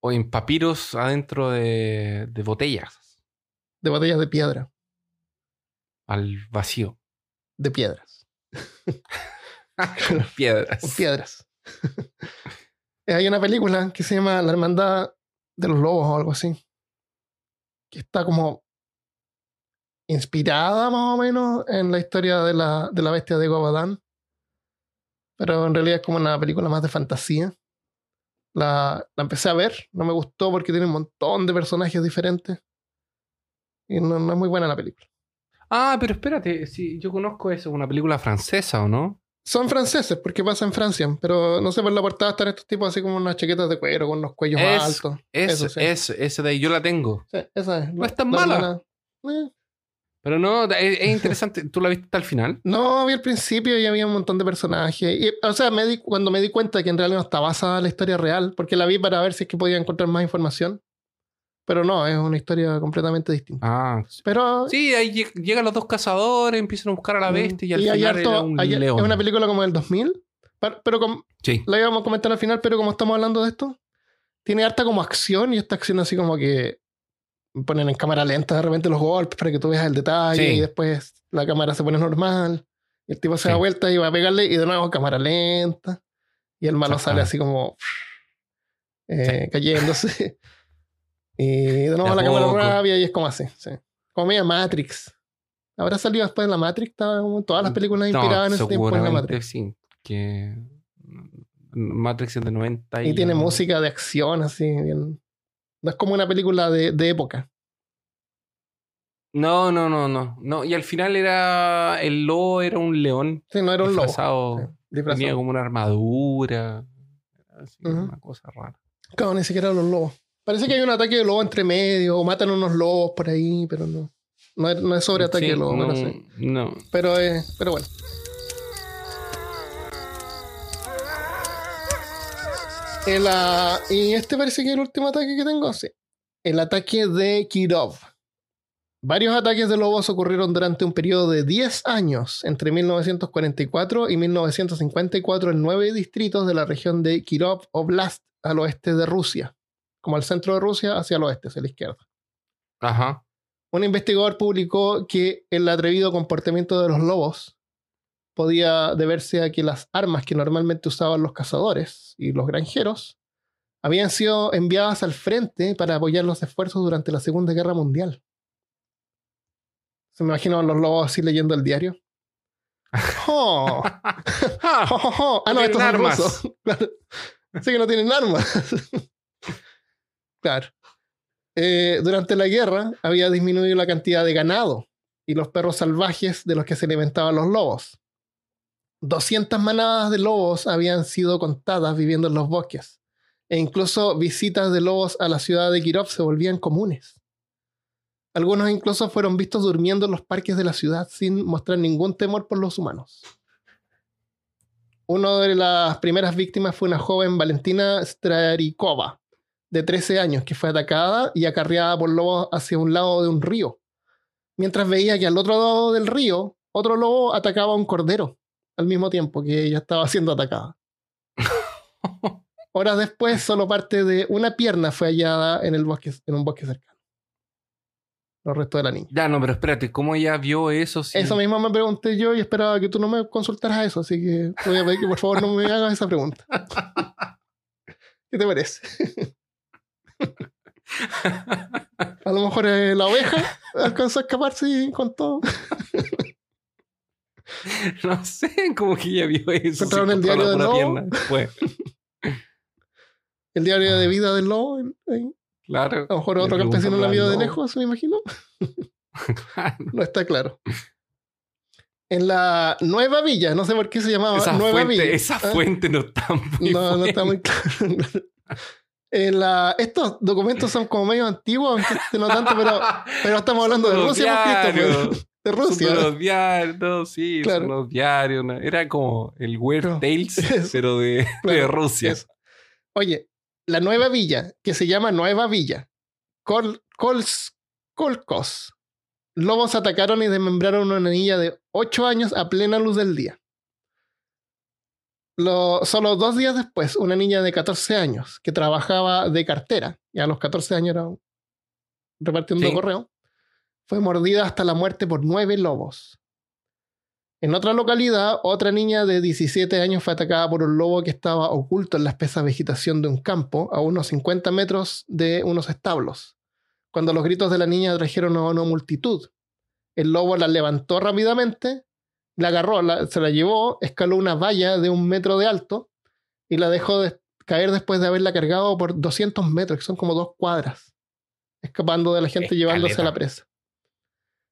O en papiros adentro de, de botellas. De botellas de piedra. Al vacío. De piedras. Con piedras. Con piedras. Hay una película que se llama La Hermandad de los Lobos o algo así. Que está como inspirada más o menos en la historia de la, de la bestia de Gobadán. Pero en realidad es como una película más de fantasía. La, la empecé a ver, no me gustó porque tiene un montón de personajes diferentes. Y no, no es muy buena la película. Ah, pero espérate. Sí, yo conozco eso. Una película francesa, ¿o no? Son franceses, porque pasa en Francia, pero no sé, por la portada están estos tipos así como unas chaquetas de cuero con los cuellos Es- altos. Eso, sí. ese de ahí yo la tengo. Sí, esa es. No es tan La mala. Eh, Pero no, es, es interesante. ¿Tú la viste hasta el final? No, vi al principio y había un montón de personajes. Y, o sea, me di- cuando me di cuenta que en realidad no está basada en la historia real, porque la vi para ver si es que podía encontrar más información. Pero no, es una historia completamente distinta. Ah, Pero sí, ahí lleg- llegan los dos cazadores, empiezan a buscar a la bestia y al Mm. hay final harto- era un hay- león. Es una película como del 2000, pero, pero com- Sí. la íbamos a comentar al final, pero como estamos hablando de esto, tiene harta como acción y esta acción así como que ponen en cámara lenta de repente los golpes para que tú veas el detalle Sí. y después la cámara se pone normal y el tipo se da Sí. vuelta y va a pegarle y de nuevo cámara lenta y el malo sale así como eh, cayéndose y de nuevo la cámara rabia y es como así, sí. como media Matrix. ¿Habrá salido después de la Matrix? Como todas las películas inspiradas en ese tiempo en la Matrix. sí. Que Matrix es de 90 y... Y tiene música de acción, así, bien. No es como una película de, de época. No, no, no, no, no. Y al final era... El lobo era un león Sí, no era un lobo. disfrazado. Sí, disfrazado. Tenía como una armadura. Así. Una cosa rara. Claro, ni siquiera los lobos. Parece que hay un ataque de lobo entre medio, o matan unos lobos por ahí, pero no. No es, no es sobre ataque Sí, de lobo, no, pero sí. no. Pero, eh, pero bueno. El, ah, y este parece que es el último ataque que tengo, sí. El ataque de Kirov. Varios ataques de lobos ocurrieron durante un periodo de 10 años, entre 1944 y 1954, en nueve distritos de la región de Kirov Oblast, al oeste de Rusia, como al centro de Rusia hacia el oeste, hacia la izquierda. Ajá. Un investigador publicó que el atrevido comportamiento de los lobos podía deberse a que las armas que normalmente usaban los cazadores y los granjeros habían sido enviadas al frente para apoyar los esfuerzos durante la Segunda Guerra Mundial. Se me imagino a los lobos así leyendo el diario. Oh, Ah, oh, oh, oh. Ah, no, estos son armas. rusos. Claro. Sí que no tienen armas. Eh, durante la guerra había disminuido la cantidad de ganado y los perros salvajes de los que se alimentaban los lobos. 200 manadas de lobos habían sido contadas viviendo en los bosques. E incluso visitas de lobos a la ciudad de Kirov se volvían comunes. Algunos incluso fueron vistos durmiendo en los parques de la ciudad sin mostrar ningún temor por los humanos. Una de las primeras víctimas fue una joven Valentina Strarikova, de 13 años, que fue atacada y acarreada por lobos hacia un lado de un río. Mientras veía que al otro lado del río, otro lobo atacaba a un cordero, al mismo tiempo que ella estaba siendo atacada. Horas después, solo parte de una pierna fue hallada en, el bosque, en un bosque cercano. Los restos de la niña. Ya, no, pero espérate, ¿cómo ella vio eso? si- Eso mismo me pregunté yo y esperaba que tú no me consultaras eso, así que te voy a pedir que por favor no me hagas esa pregunta. ¿Qué te parece? A lo mejor eh, la oveja alcanzó a escaparse con todo. No sé, como que ella vio eso. Encontraron el diario del lobo. después. El diario de vida del lobo. ahí. Claro. A lo mejor otro campesino la vio de lejos, me imagino. Claro. No está claro. En la nueva villa, no sé por qué se llamaba Esa, Nueva fuente, Villa. esa Ah, fuente no está muy No, no está muy claro. En la- estos documentos son como medio antiguos, este no tanto, pero, pero estamos hablando de Son Rusia, pues, pues. de Son Rusia. los diarios, no, sí, Claro. son los diarios. ¿no? Era como el Weird Claro. Tales, Eso. pero de, Rusia. Eso. Oye, la nueva villa, que se llama Nueva Villa, Kol, Kols- Kolkos. Lobos atacaron y desmembraron una niña de 8 años a plena luz del día. Lo- solo dos días después, una niña de 14 años que trabajaba de cartera, y a los 14 años era repartiendo Sí. correo, fue mordida hasta la muerte por nueve lobos. En otra localidad, otra niña de 17 años fue atacada por un lobo que estaba oculto en la espesa vegetación de un campo a unos 50 metros de unos establos. Cuando los gritos de la niña atrajeron a una multitud, el lobo la levantó rápidamente, la agarró, la- se la llevó, escaló una valla de un metro de alto y la dejó de- caer después de haberla cargado por 200 metros, que son como dos cuadras, escapando de la gente Escaleta. llevándose a la presa.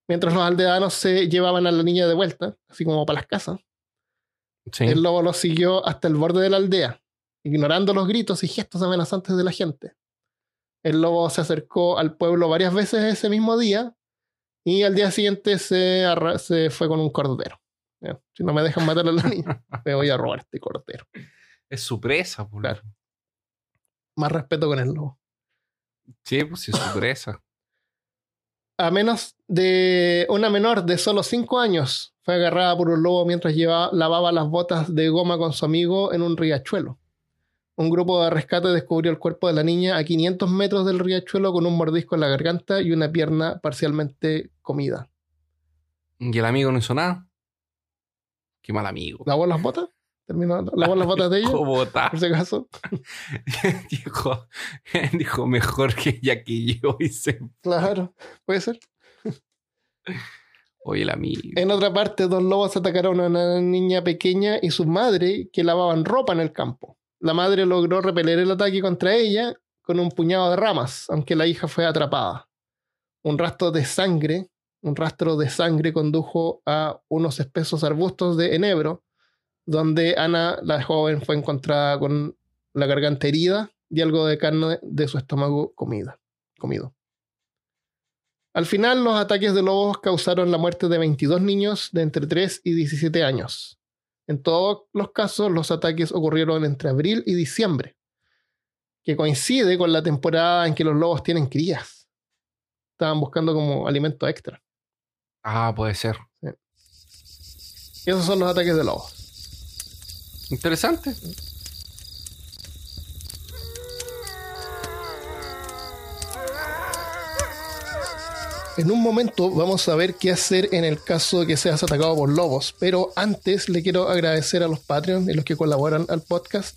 Mientras los aldeanos se llevaban a la niña de vuelta, así como para las casas, Sí. El lobo los siguió hasta el borde de la aldea, ignorando los gritos y gestos amenazantes de la gente. El lobo se acercó al pueblo varias veces ese mismo día y al día siguiente se, se fue con un cordero. Si no me dejan matar a la niña, me voy a robar este cordero. Es su presa, por Claro. Más respeto con el lobo. Sí, pues es su presa. A menos de una menor de solo 5 años fue agarrada por un lobo mientras llevaba, lavaba las botas de goma con su amigo en un riachuelo. Un grupo de rescate descubrió el cuerpo de la niña a 500 metros del riachuelo con un mordisco en la garganta y una pierna parcialmente comida. Y el amigo no hizo nada. Qué mal amigo. ¿Lavó las botas? ¿Terminó? ¿Lavó las botas de ella? Botar. Por si acaso. dijo, dijo mejor que ella que yo se. Claro, puede ser. Oye, el amigo. En otra parte, dos lobos atacaron a una niña pequeña y su madre que lavaban ropa en el campo. La madre logró repeler el ataque contra ella con un puñado de ramas, aunque la hija fue atrapada. Un rastro de sangre, un rastro de sangre condujo a unos espesos arbustos de enebro, donde Ana, la joven, fue encontrada con la garganta herida y algo de carne de su estómago comida, comido. Al final, los ataques de lobos causaron la muerte de 22 niños de entre 3 y 17 años. En todos los casos, los ataques ocurrieron entre abril y diciembre, que coincide con la temporada en que los lobos tienen crías. Estaban buscando como alimento extra. Ah, puede ser. Y esos son los ataques de lobos. Interesante. En un momento vamos a ver qué hacer en el caso de que seas atacado por lobos, pero antes le quiero agradecer a los Patreons y los que colaboran al podcast.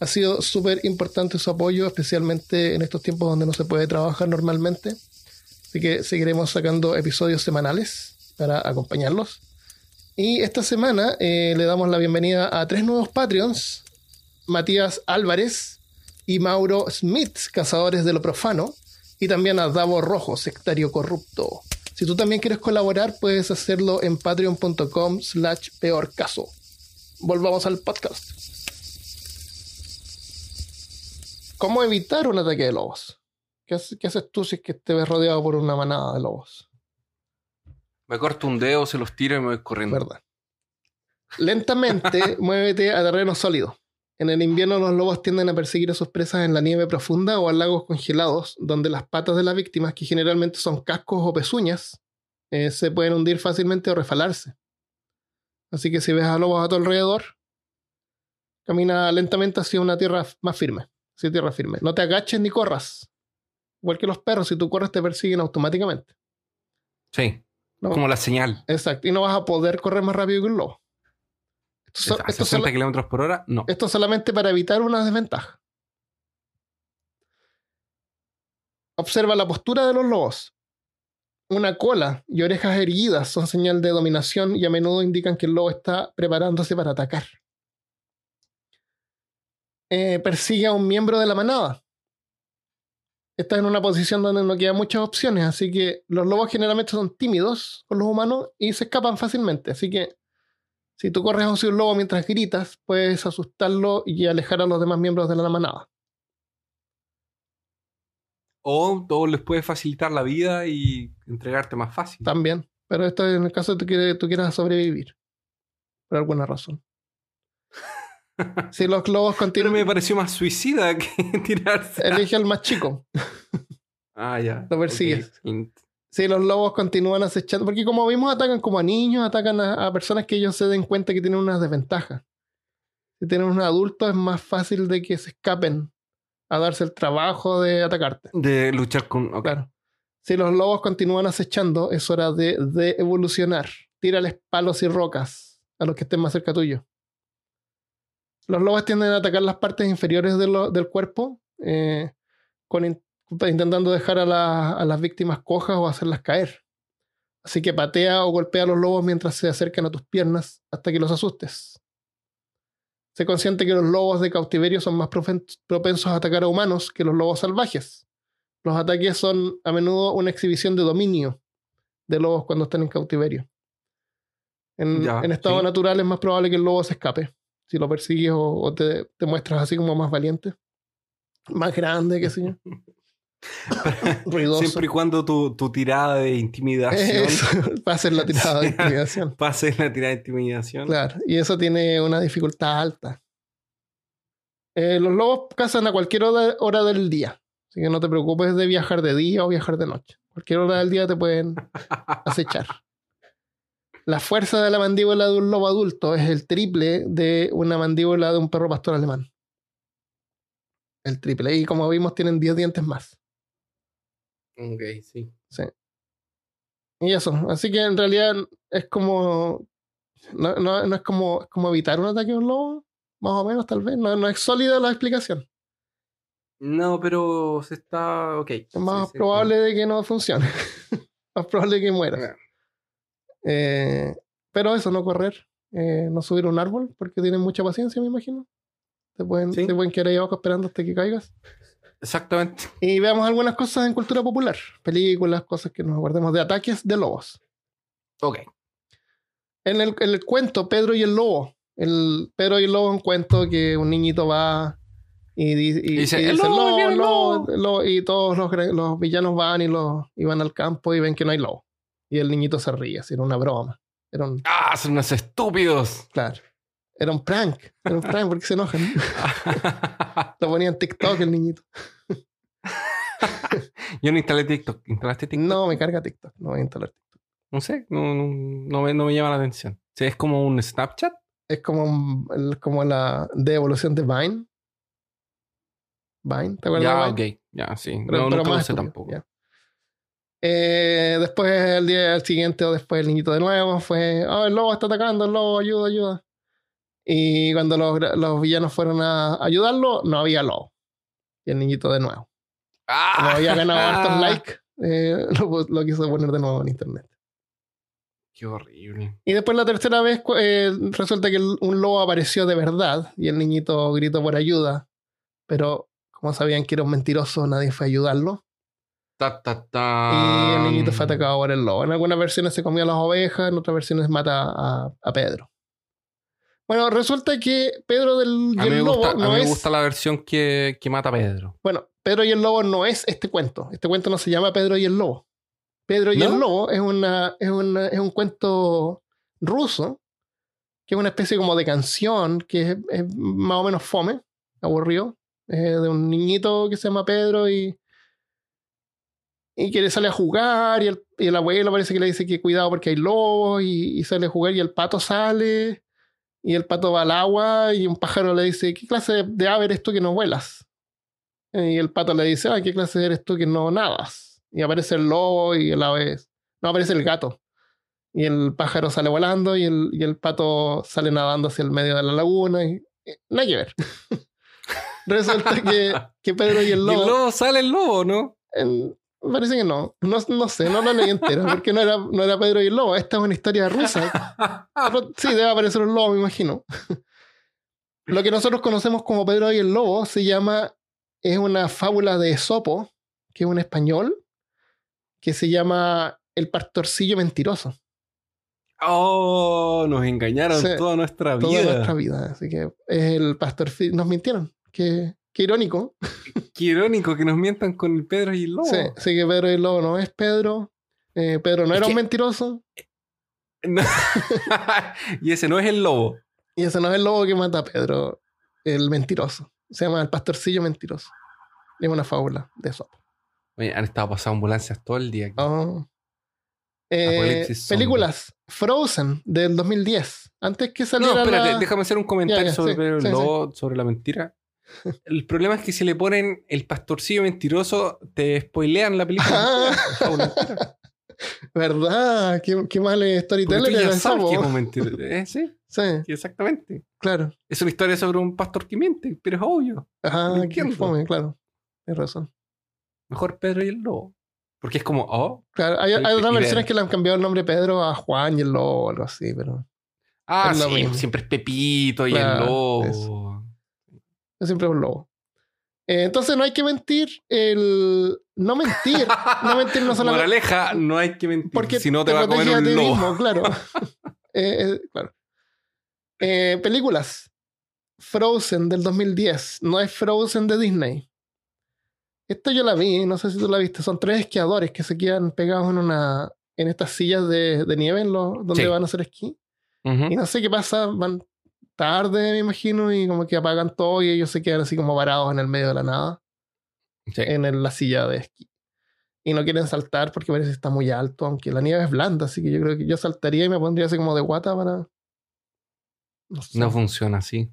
Ha sido súper importante su apoyo, especialmente en estos tiempos donde no se puede trabajar normalmente. Así que seguiremos sacando episodios semanales para acompañarlos. Y esta semana eh, le damos la bienvenida a tres nuevos Patreons, Matías Álvarez y Mauro Smith, cazadores de lo profano y también a Davo Rojo, sectario corrupto. Si tú también quieres colaborar, puedes hacerlo en patreon.com slash peor caso. Volvamos al podcast. ¿Cómo evitar un ataque de lobos? ¿Qué, haces- qué haces tú si es que te ves rodeado por una manada de lobos? Me corto un dedo, se los tiro y me voy corriendo. ¿Verdad? Lentamente muévete a terreno sólido. En el invierno los lobos tienden a perseguir a sus presas en la nieve profunda o a lagos congelados, donde las patas de las víctimas, que generalmente son cascos o pezuñas, eh, se pueden hundir fácilmente o refalarse. Así que si ves a lobos a tu alrededor, camina lentamente hacia una tierra más firme. Hacia tierra firme. No te agaches ni corras. Igual que los perros, si tú corres te persiguen automáticamente. Sí. No. Como la señal. Exacto. Y no vas a poder correr más rápido que un lobo. Esto, so- a esto 60 solo- kilómetros por hora, no. esto solamente para evitar una desventaja. Observa la postura de los lobos. Una cola y orejas erguidas son señal de dominación y a menudo indican que el lobo está preparándose para atacar. Eh, persigue a un miembro de la manada. Está en una posición donde no quedan muchas opciones, así que los lobos generalmente son tímidos con los humanos y se escapan fácilmente. Así que si tú corres hacia un lobo mientras gritas, puedes asustarlo y alejar a los demás miembros de la manada. O todo les puede facilitar la vida y entregarte más fácil. También. Pero esto es en el caso de que tú quieras sobrevivir. Por alguna razón. Si los lobos Pero continúan, me pareció más suicida que tirarse. elige al más chico. Ah, ya. Lo persigues. Ok. Si los lobos continúan acechando, porque como vimos, atacan como a niños, atacan a, a personas que ellos se den cuenta que tienen unas desventajas. Si tienen un adulto, es más fácil de que se escapen a darse el trabajo de atacarte. De luchar con. Claro. Si los lobos continúan acechando, es hora de, de evolucionar. Tírales palos y rocas a los que estén más cerca tuyo. Los lobos tienden a atacar las partes inferiores de lo- del cuerpo, eh, con in- intentando dejar a, la- a las víctimas cojas o hacerlas caer. Así que patea o golpea a los lobos mientras se acercan a tus piernas hasta que los asustes. Sé consciente que los lobos de cautiverio son más propensos a atacar a humanos que los lobos salvajes. Los ataques son a menudo una exhibición de dominio de lobos cuando están en cautiverio. En, Ya, en estado sí. natural es más probable que el lobo se escape. Si lo persigues o, o te, te muestras así como más valiente. Más grande, qué sé yo. Ruidoso. Siempre y cuando tu, tu tirada de intimidación Eso, va a ser la tirada de intimidación. pase la tirada de intimidación. Claro, y eso tiene una dificultad alta. Eh, los lobos cazan a cualquier hora, hora del día. Así que no te preocupes de viajar de día o viajar de noche. Cualquier hora del día te pueden acechar. La fuerza de la mandíbula de un lobo adulto es el triple de una mandíbula de un perro pastor alemán. El triple. Y como vimos, tienen 10 dientes más. Ok, sí. Y eso. Así que en realidad es como. No, no- no es como, es como evitar un ataque de un lobo. Más o menos, tal vez. No, no es sólida la explicación. No, pero se está. Ok. Es más Sí, sí, probable de que no funcione. más probable de que muera. Eh, pero eso, no correr. eh, no subir un árbol, porque tienen mucha paciencia, me imagino. Te pueden, Sí. te pueden quedar ahí abajo esperando hasta que caigas. Exactamente. Y veamos algunas cosas en cultura popular. Películas, cosas que nos acordemos de ataques de lobos. Ok. En el, en el cuento Pedro y el Lobo. El Pedro y el Lobo es un cuento que un niñito va y, di- y- dice, y "El dice, lobo, "Lobo, viene el lobo", lobo. el lobo", y todos los villanos van y, los, y van al campo y ven que no hay lobo. Y el niñito se ríe, así, era una broma. Era un, ¡Ah! Son unos estúpidos. claro, era un prank. Era un prank porque se enojan. Lo ponía en TikTok el niñito. Yo no instalé TikTok. ¿Instalaste TikTok? No, me carga TikTok. No voy a instalar TikTok. No sé. No, no, no me, no me llama la atención. O sea, es como un Snapchat. Es como, un- el- como la de evolución de Vine. Vine, ¿te acuerdas? Ya, de Vine? ok. Ya, sí. Pero, no, pero más estúpido, tampoco. ya. Eh, después el día siguiente o después el niñito de nuevo fue, oh, el lobo está atacando, el lobo, ayuda, ayuda. Y cuando los, los villanos fueron a ayudarlo, no había lobo. Y el niñito de nuevo. ¡Ah! Como había ganado hartos likes, eh, lo, lo quiso poner de nuevo en internet. Qué horrible. Y después la tercera vez eh, resulta que el- un lobo apareció de verdad y el niñito gritó por ayuda. Pero como sabían que era un mentiroso, nadie fue a ayudarlo. Ta, ta, ta. Y el niñito fue atacado por el lobo. En algunas versiones se comió a las ovejas, en otras versiones mata a, a Pedro. Bueno, resulta que Pedro del, y A mí, el lobo gusta, a no mí me gusta la versión que, que mata a Pedro. Bueno, Pedro y el lobo no es este cuento. Este cuento no se llama Pedro y el lobo. Pedro y ¿No? el lobo es, una, es, una- es un cuento ruso, que es una especie como de canción, que es, es más o menos fome, aburrido, eh, de un niñito que se llama Pedro y, y que le sale a jugar y el, y el abuelo parece que le dice que cuidado porque hay lobos y, y sale a jugar y el pato sale y el pato va al agua y un pájaro le dice, ¿qué clase de, de ave eres tú que no vuelas? Y el pato le dice, ¿qué clase eres tú que no nadas? Y aparece el lobo y el ave... No, aparece el gato. Y el pájaro sale volando y el, y el pato sale nadando hacia el medio de la laguna. Y, y- nada que ver. Resulta que, que Pedro y el Y el lobo... lobo sale el lobo, ¿no? en- parece que no. no. No sé, no lo leí entero. Porque no era, no era Pedro y el lobo. Esta es una historia rusa. Pero sí, debe aparecer un lobo, me imagino. Lo que nosotros conocemos como Pedro y el Lobo se llama, es una fábula de Esopo, que es un español, que se llama El pastorcillo mentiroso. Oh, nos engañaron Sí, toda nuestra vida. Toda nuestra vida. Así que es el pastor, nos mintieron. Qué, qué irónico. Qué irónico que nos mientan con el Pedro y el lobo. Sí, así que Pedro y el Lobo no es Pedro. Eh, Pedro no Es era un mentiroso. No. y ese no es el lobo. Y ese no es el lobo que mata a Pedro, el mentiroso. Se llama el pastorcillo mentiroso. Es una fábula de Esopo. Oye, han estado pasando ambulancias todo el día. aquí. Oh. Eh, películas Frozen del 2010. Antes que saliera No, espérate, la- déjame hacer un comentario Ya, ya, sobre sí, Pedro y el sí, lobo, sobre la mentira. El problema es que si le ponen el pastorcillo mentiroso, te spoilean la película. Ah. ¿Verdad? Qué, qué mal storyteller era. Eh, sí, Sí, sí, exactamente. claro. Es una historia sobre un pastor que miente, pero es obvio. Ajá, qué fome, claro. Tienes razón. Mejor Pedro y el lobo. Porque es como, oh. Claro, hay, otras versiones ver. que le han cambiado el nombre Pedro a Juan y el lobo o algo así, pero Ah, sí, siempre es Pepito y Claro, el lobo. eso. Yo siempre un lobo. Eh, entonces no hay que mentir. El... No mentir. No mentir no solamente. Moraleja, no hay que mentir. Porque si no te, va a comer un lobo. mismo, claro. Eh, eh, claro. Eh, películas. Frozen del 2010. No es Frozen de Disney. Esta yo la vi, no sé si tú la viste. Son tres esquiadores que se quedan pegados en una en estas sillas de, de nieve en lo- donde Sí. van a hacer esquí. Y no sé qué pasa, van tarde, me imagino, y como que apagan todo y ellos se quedan así como varados en el medio de la nada, Sí. en el- la silla de esquí. Y no quieren saltar porque parece que está muy alto, aunque la nieve es blanda, así que yo creo que yo saltaría y me pondría así como de guata para... No sé. No funciona así.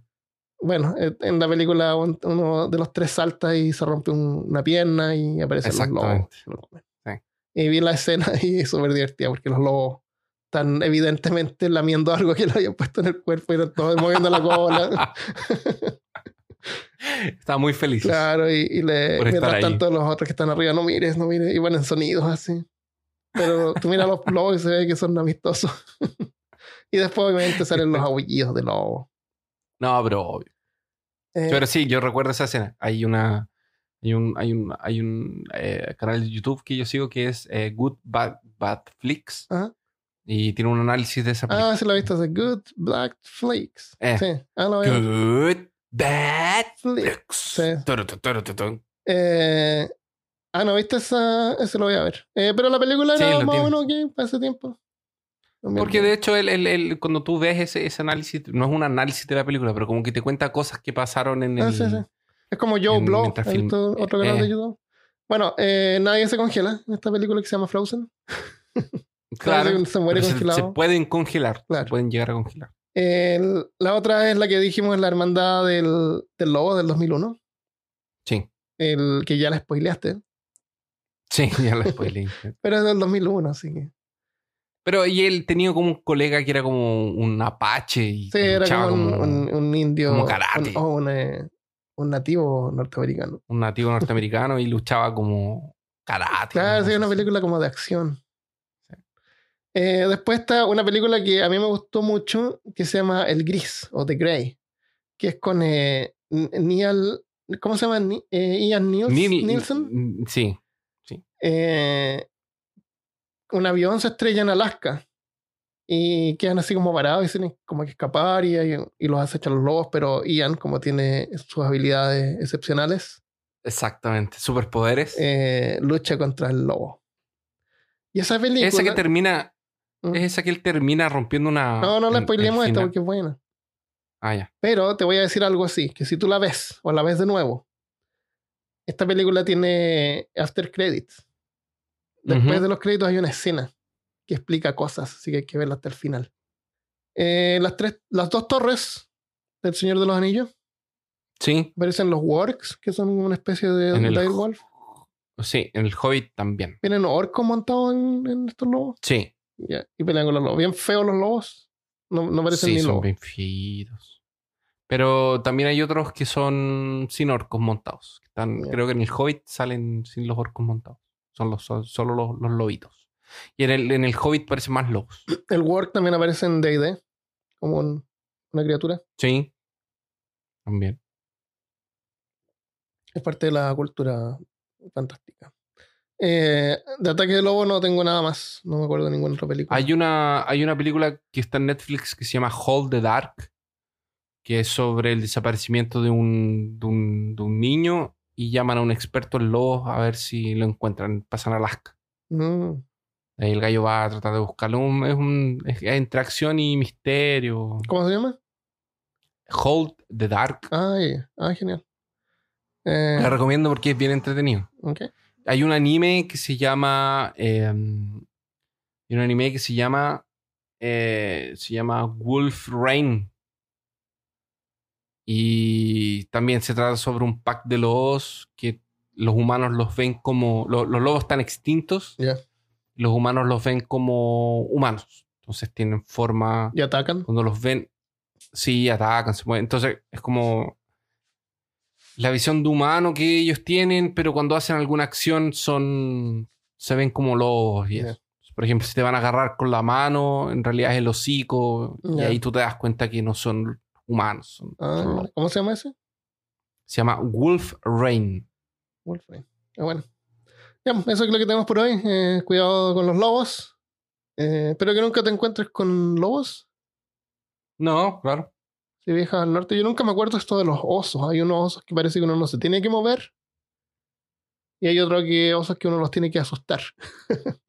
Bueno, eh, en la película un- uno de los tres salta y se rompe un- una pierna y aparecen los lobos. Sí. Y vi la escena y es súper divertida porque los lobos están evidentemente lamiendo algo que le habían puesto en el cuerpo y están todos moviendo la cola. Está muy feliz. claro, y, y le, mientras ahí. tanto los otros que están arriba, no mires, no mires, y ponen sonidos así. Pero tú miras los lobos y se ve que son amistosos. y después obviamente salen los aullidos de lobos. No, pero obvio. Eh, Pero sí, yo recuerdo esa escena. Hay una. Hay un, hay un, hay un eh, canal de YouTube que yo sigo que es eh, Good Bad, Bad Flicks. Ajá. Y tiene un análisis de esa película. Ah, sí, la viste, hace Good Black Flakes. Eh. Sí, ah, veo. Good Bad. Flicks. Sí. Turu, tu, tu. Eh, ah, no, viste esa. Ese lo voy a ver. Eh, pero la película Sí, era más o menos que para ese tiempo. No Porque de hecho, el, el- el- cuando tú ves ese, ese análisis, no es un análisis de la película, pero como que te cuenta cosas que pasaron en el. Ah, sí, sí. Es como Joe en- Blow, mientras ¿has film- visto otro canal eh. de YouTube. Bueno, eh, nadie se congela en esta película que se llama Frozen. Claro. Se muere se- congelado. Se, pueden congelar. Claro. Se pueden llegar a congelar. El- la otra es la que dijimos, la hermandad del, del lobo del 2001. Sí. El que ya la spoileaste. Sí, ya lo spoileé. Pero es del 2001, así que. Pero y él tenía como un colega que era como un apache y Sí, era luchaba como un, como un- un indio. como karate. un- o un, eh, un nativo norteamericano. un nativo norteamericano y luchaba como karate. Claro, sí, una película como de acción. Eh, después está una película que a mí me gustó mucho, que se llama El Gris, o The Grey, que es con eh, Neil, ¿cómo se llama? Ni- eh, Ian Niels- Ni- Nielsen. Sí. Eh, un avión se estrella en Alaska y quedan así como parados y tienen como que escapar y, y los acechan los lobos, pero Ian, como tiene sus habilidades excepcionales, Exactamente. Superpoderes. lucha contra el lobo. Y esa película... esa que termina. Mm. Es esa que él termina rompiendo una. No, no la spoilemos esta porque es buena. Ah, ya. Pero te voy a decir algo así, que si tú la ves o la ves de nuevo, esta película tiene after credits. Después de los créditos hay una escena que explica cosas, así que hay que verla hasta el final. Eh, las, tres, las dos torres del Señor de los Anillos Sí. aparecen los orcs, que son una especie de direwolf. Sí, en el Hobbit también. Vienen orcos montados en, en estos lobos Sí. Y pelean con los lobos. Bien feos los lobos. No, no parecen sí, ni son lobos. bien feitos. Pero también hay otros que son sin orcos montados. Están. Creo que en el Hobbit salen sin los orcos montados. Son, los, son solo los, los lobitos. Y en el, en el Hobbit parecen más lobos. El Work también aparece en D&D, como un- una criatura. Sí. También. Es parte de la cultura fantástica. Eh, de Ataque de Lobo no tengo nada más. No me acuerdo de ninguna otra película. Hay una, hay una película que está en Netflix que se llama Hold the Dark, que es sobre el desaparecimiento de un, de un, de un niño y llaman a un experto en lobos a ver si lo encuentran. Pasan a Alaska. Mm, Ahí el gallo va a tratar de buscarlo. Un- es, un, es entre acción y misterio. ¿Cómo se llama? Hold the Dark. Ah, ya. ah genial. Eh, La recomiendo porque es bien entretenido. ok. Hay un anime que se llama. eh, hay un anime que se llama. eh, se llama Wolf Rain. Y también se trata sobre un pack de lobos que los humanos los ven como. lo- los lobos están extintos. Ya. Los humanos los ven como humanos. Entonces tienen forma. Y atacan. Cuando los ven, sí, atacan, se mueven. Entonces es como la visión de humano que ellos tienen, pero cuando hacen alguna acción son se ven como lobos. y eso. Por ejemplo, si te van a agarrar con la mano, en realidad es el hocico, y ahí tú te das cuenta que no son humanos. son- Ah, son. ¿Cómo se llama ese? Se llama Wolf Rain. Wolfram. Ah, bueno. Ya, eso es lo que tenemos por hoy. Eh, cuidado con los lobos. Eh, espero que nunca te encuentres con lobos. No, claro. Si viajas al norte, yo nunca me acuerdo esto de los osos. Hay unos osos que parece que uno no se tiene que mover. Y hay otros que osos que uno los tiene que asustar.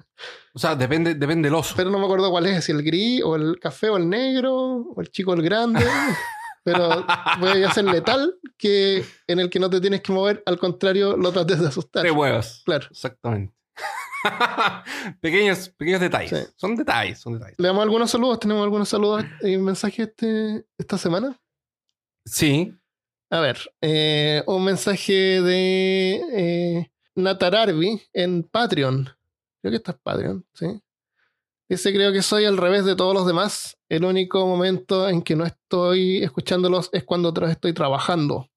O sea, depende, depende del oso. Pero no me acuerdo cuál es, si el gris, o el café, o el negro, o el chico, el grande. Pero puede ser letal que en el que no te tienes que mover, al contrario, lo trates de asustar. Te huevas. Claro. Exactamente. pequeños, pequeños detalles. Sí. Son detalles, son detalles. Le damos algunos saludos. ¿Tenemos algunos saludos y mensajes este, esta semana? Sí. A ver, eh, un mensaje de eh, Natararvi en Patreon. Creo que está en Patreon, sí. Dice, creo que soy al revés de todos los demás. El único momento en que no estoy escuchándolos es cuando estoy trabajando.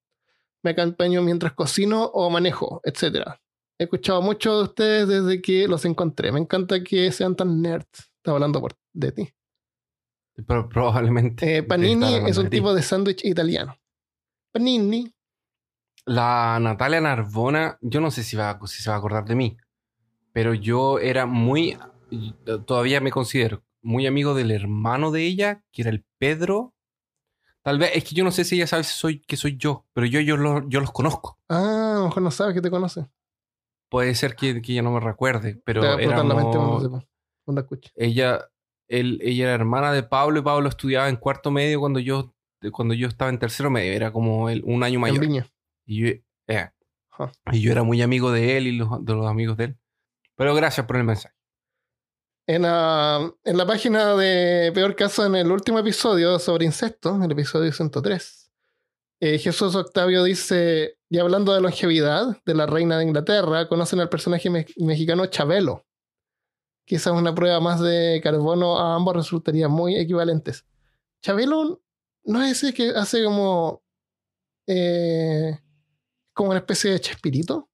Me acompaño mientras cocino o manejo, etc. He escuchado mucho de ustedes desde que los encontré. Me encanta que sean tan nerds. Está hablando por, de ti. Pero probablemente. Eh, panini es un ti. tipo de sándwich italiano. Panini. La Natalia Narbona, yo no sé si, va, si se va a acordar de mí, pero yo era muy, todavía me considero muy amigo del hermano de ella, que era el Pedro. Tal vez, es que yo no sé si ella sabe si soy, que soy yo, pero yo, yo, lo- yo los conozco. Ah, a lo mejor no sabes que te conoce. Puede ser que, que ella no me recuerde, pero la mente ella, él, ella era hermana de Pablo y Pablo estudiaba en cuarto medio cuando yo, cuando yo estaba en tercero medio, era como un año En mayor. Viña. Y yo, eh, y yo era muy amigo de él y los- de los amigos de él. Pero gracias por el mensaje. En la, en la página de Peor Caso, en el último episodio sobre incesto, en el episodio 103, eh, Jesús Octavio dice, y hablando de longevidad de la reina de Inglaterra, conocen al personaje me- mexicano Chabelo. Quizás una prueba más de carbono a ambos resultaría muy equivalentes. Chabelo no es ese que hace como... eh, como una especie de chespirito.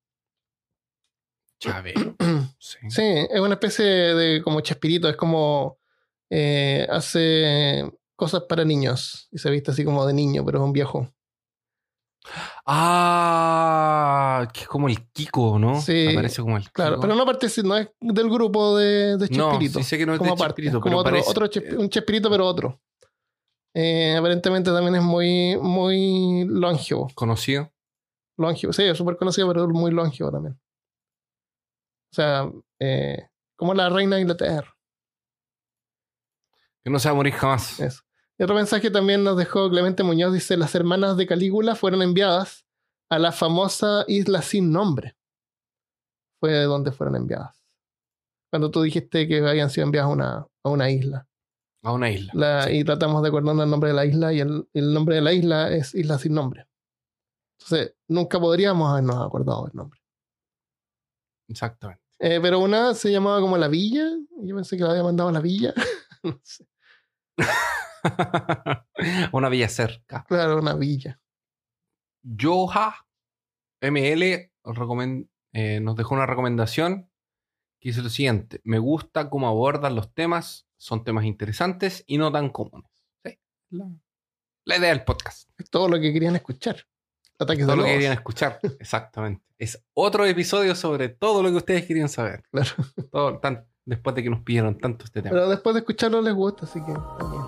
Chabelo. Sí. Sí, es una especie de como Chespirito, es como eh, hace cosas para niños y se viste así como de niño, pero es un viejo. Ah, que es como el Kiko, ¿no? Sí, Aparece como el Claro, Kiko. pero no participa, no es del grupo de, de No, Chespirito. sí sé que no es como de Chespirito, como pero otro, otro Chesp- un Chespirito, pero otro. Eh, aparentemente también es muy, muy longevo. conocido. Longevo, sí, es súper conocido, pero muy longevo también. O sea, eh, como la reina de Inglaterra. Que no se va a morir jamás. Eso. Y otro mensaje también nos dejó Clemente Muñoz, dice, las hermanas de Calígula fueron enviadas a la famosa isla sin nombre. Fue de donde fueron enviadas. Cuando tú dijiste que habían sido enviadas a una, a una isla. A una isla. La- Sí. Y tratamos de acordarnos el nombre de la isla y el, el nombre de la isla es Isla sin nombre. Entonces, nunca podríamos habernos acordado del nombre. Exactamente. Eh, pero una se llamaba como La Villa. Yo pensé que la había mandado a La Villa. no sé. una villa cerca. Claro, una villa. Yoha ML eh, nos dejó una recomendación que dice lo siguiente: Me gusta cómo abordan los temas, son temas interesantes y no tan comunes. Sí, la, la idea del podcast. Es todo lo que querían escuchar. Ataques Todo lo que querían escuchar. Exactamente. Es otro episodio sobre todo lo que ustedes querían saber. Claro. Todo, tan- después de que nos pidieron tanto este tema. Pero después de escucharlo les gusta, así que también.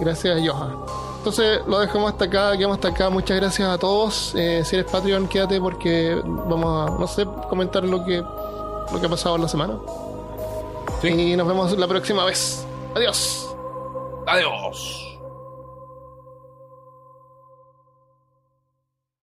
Gracias, Johan. Entonces lo dejamos hasta acá, quedamos hasta acá. Muchas gracias a todos. Eh, si eres Patreon, quédate porque vamos a, no sé, comentar lo que, lo que ha pasado en la semana. Sí. Y nos vemos la próxima vez. Adiós. Adiós.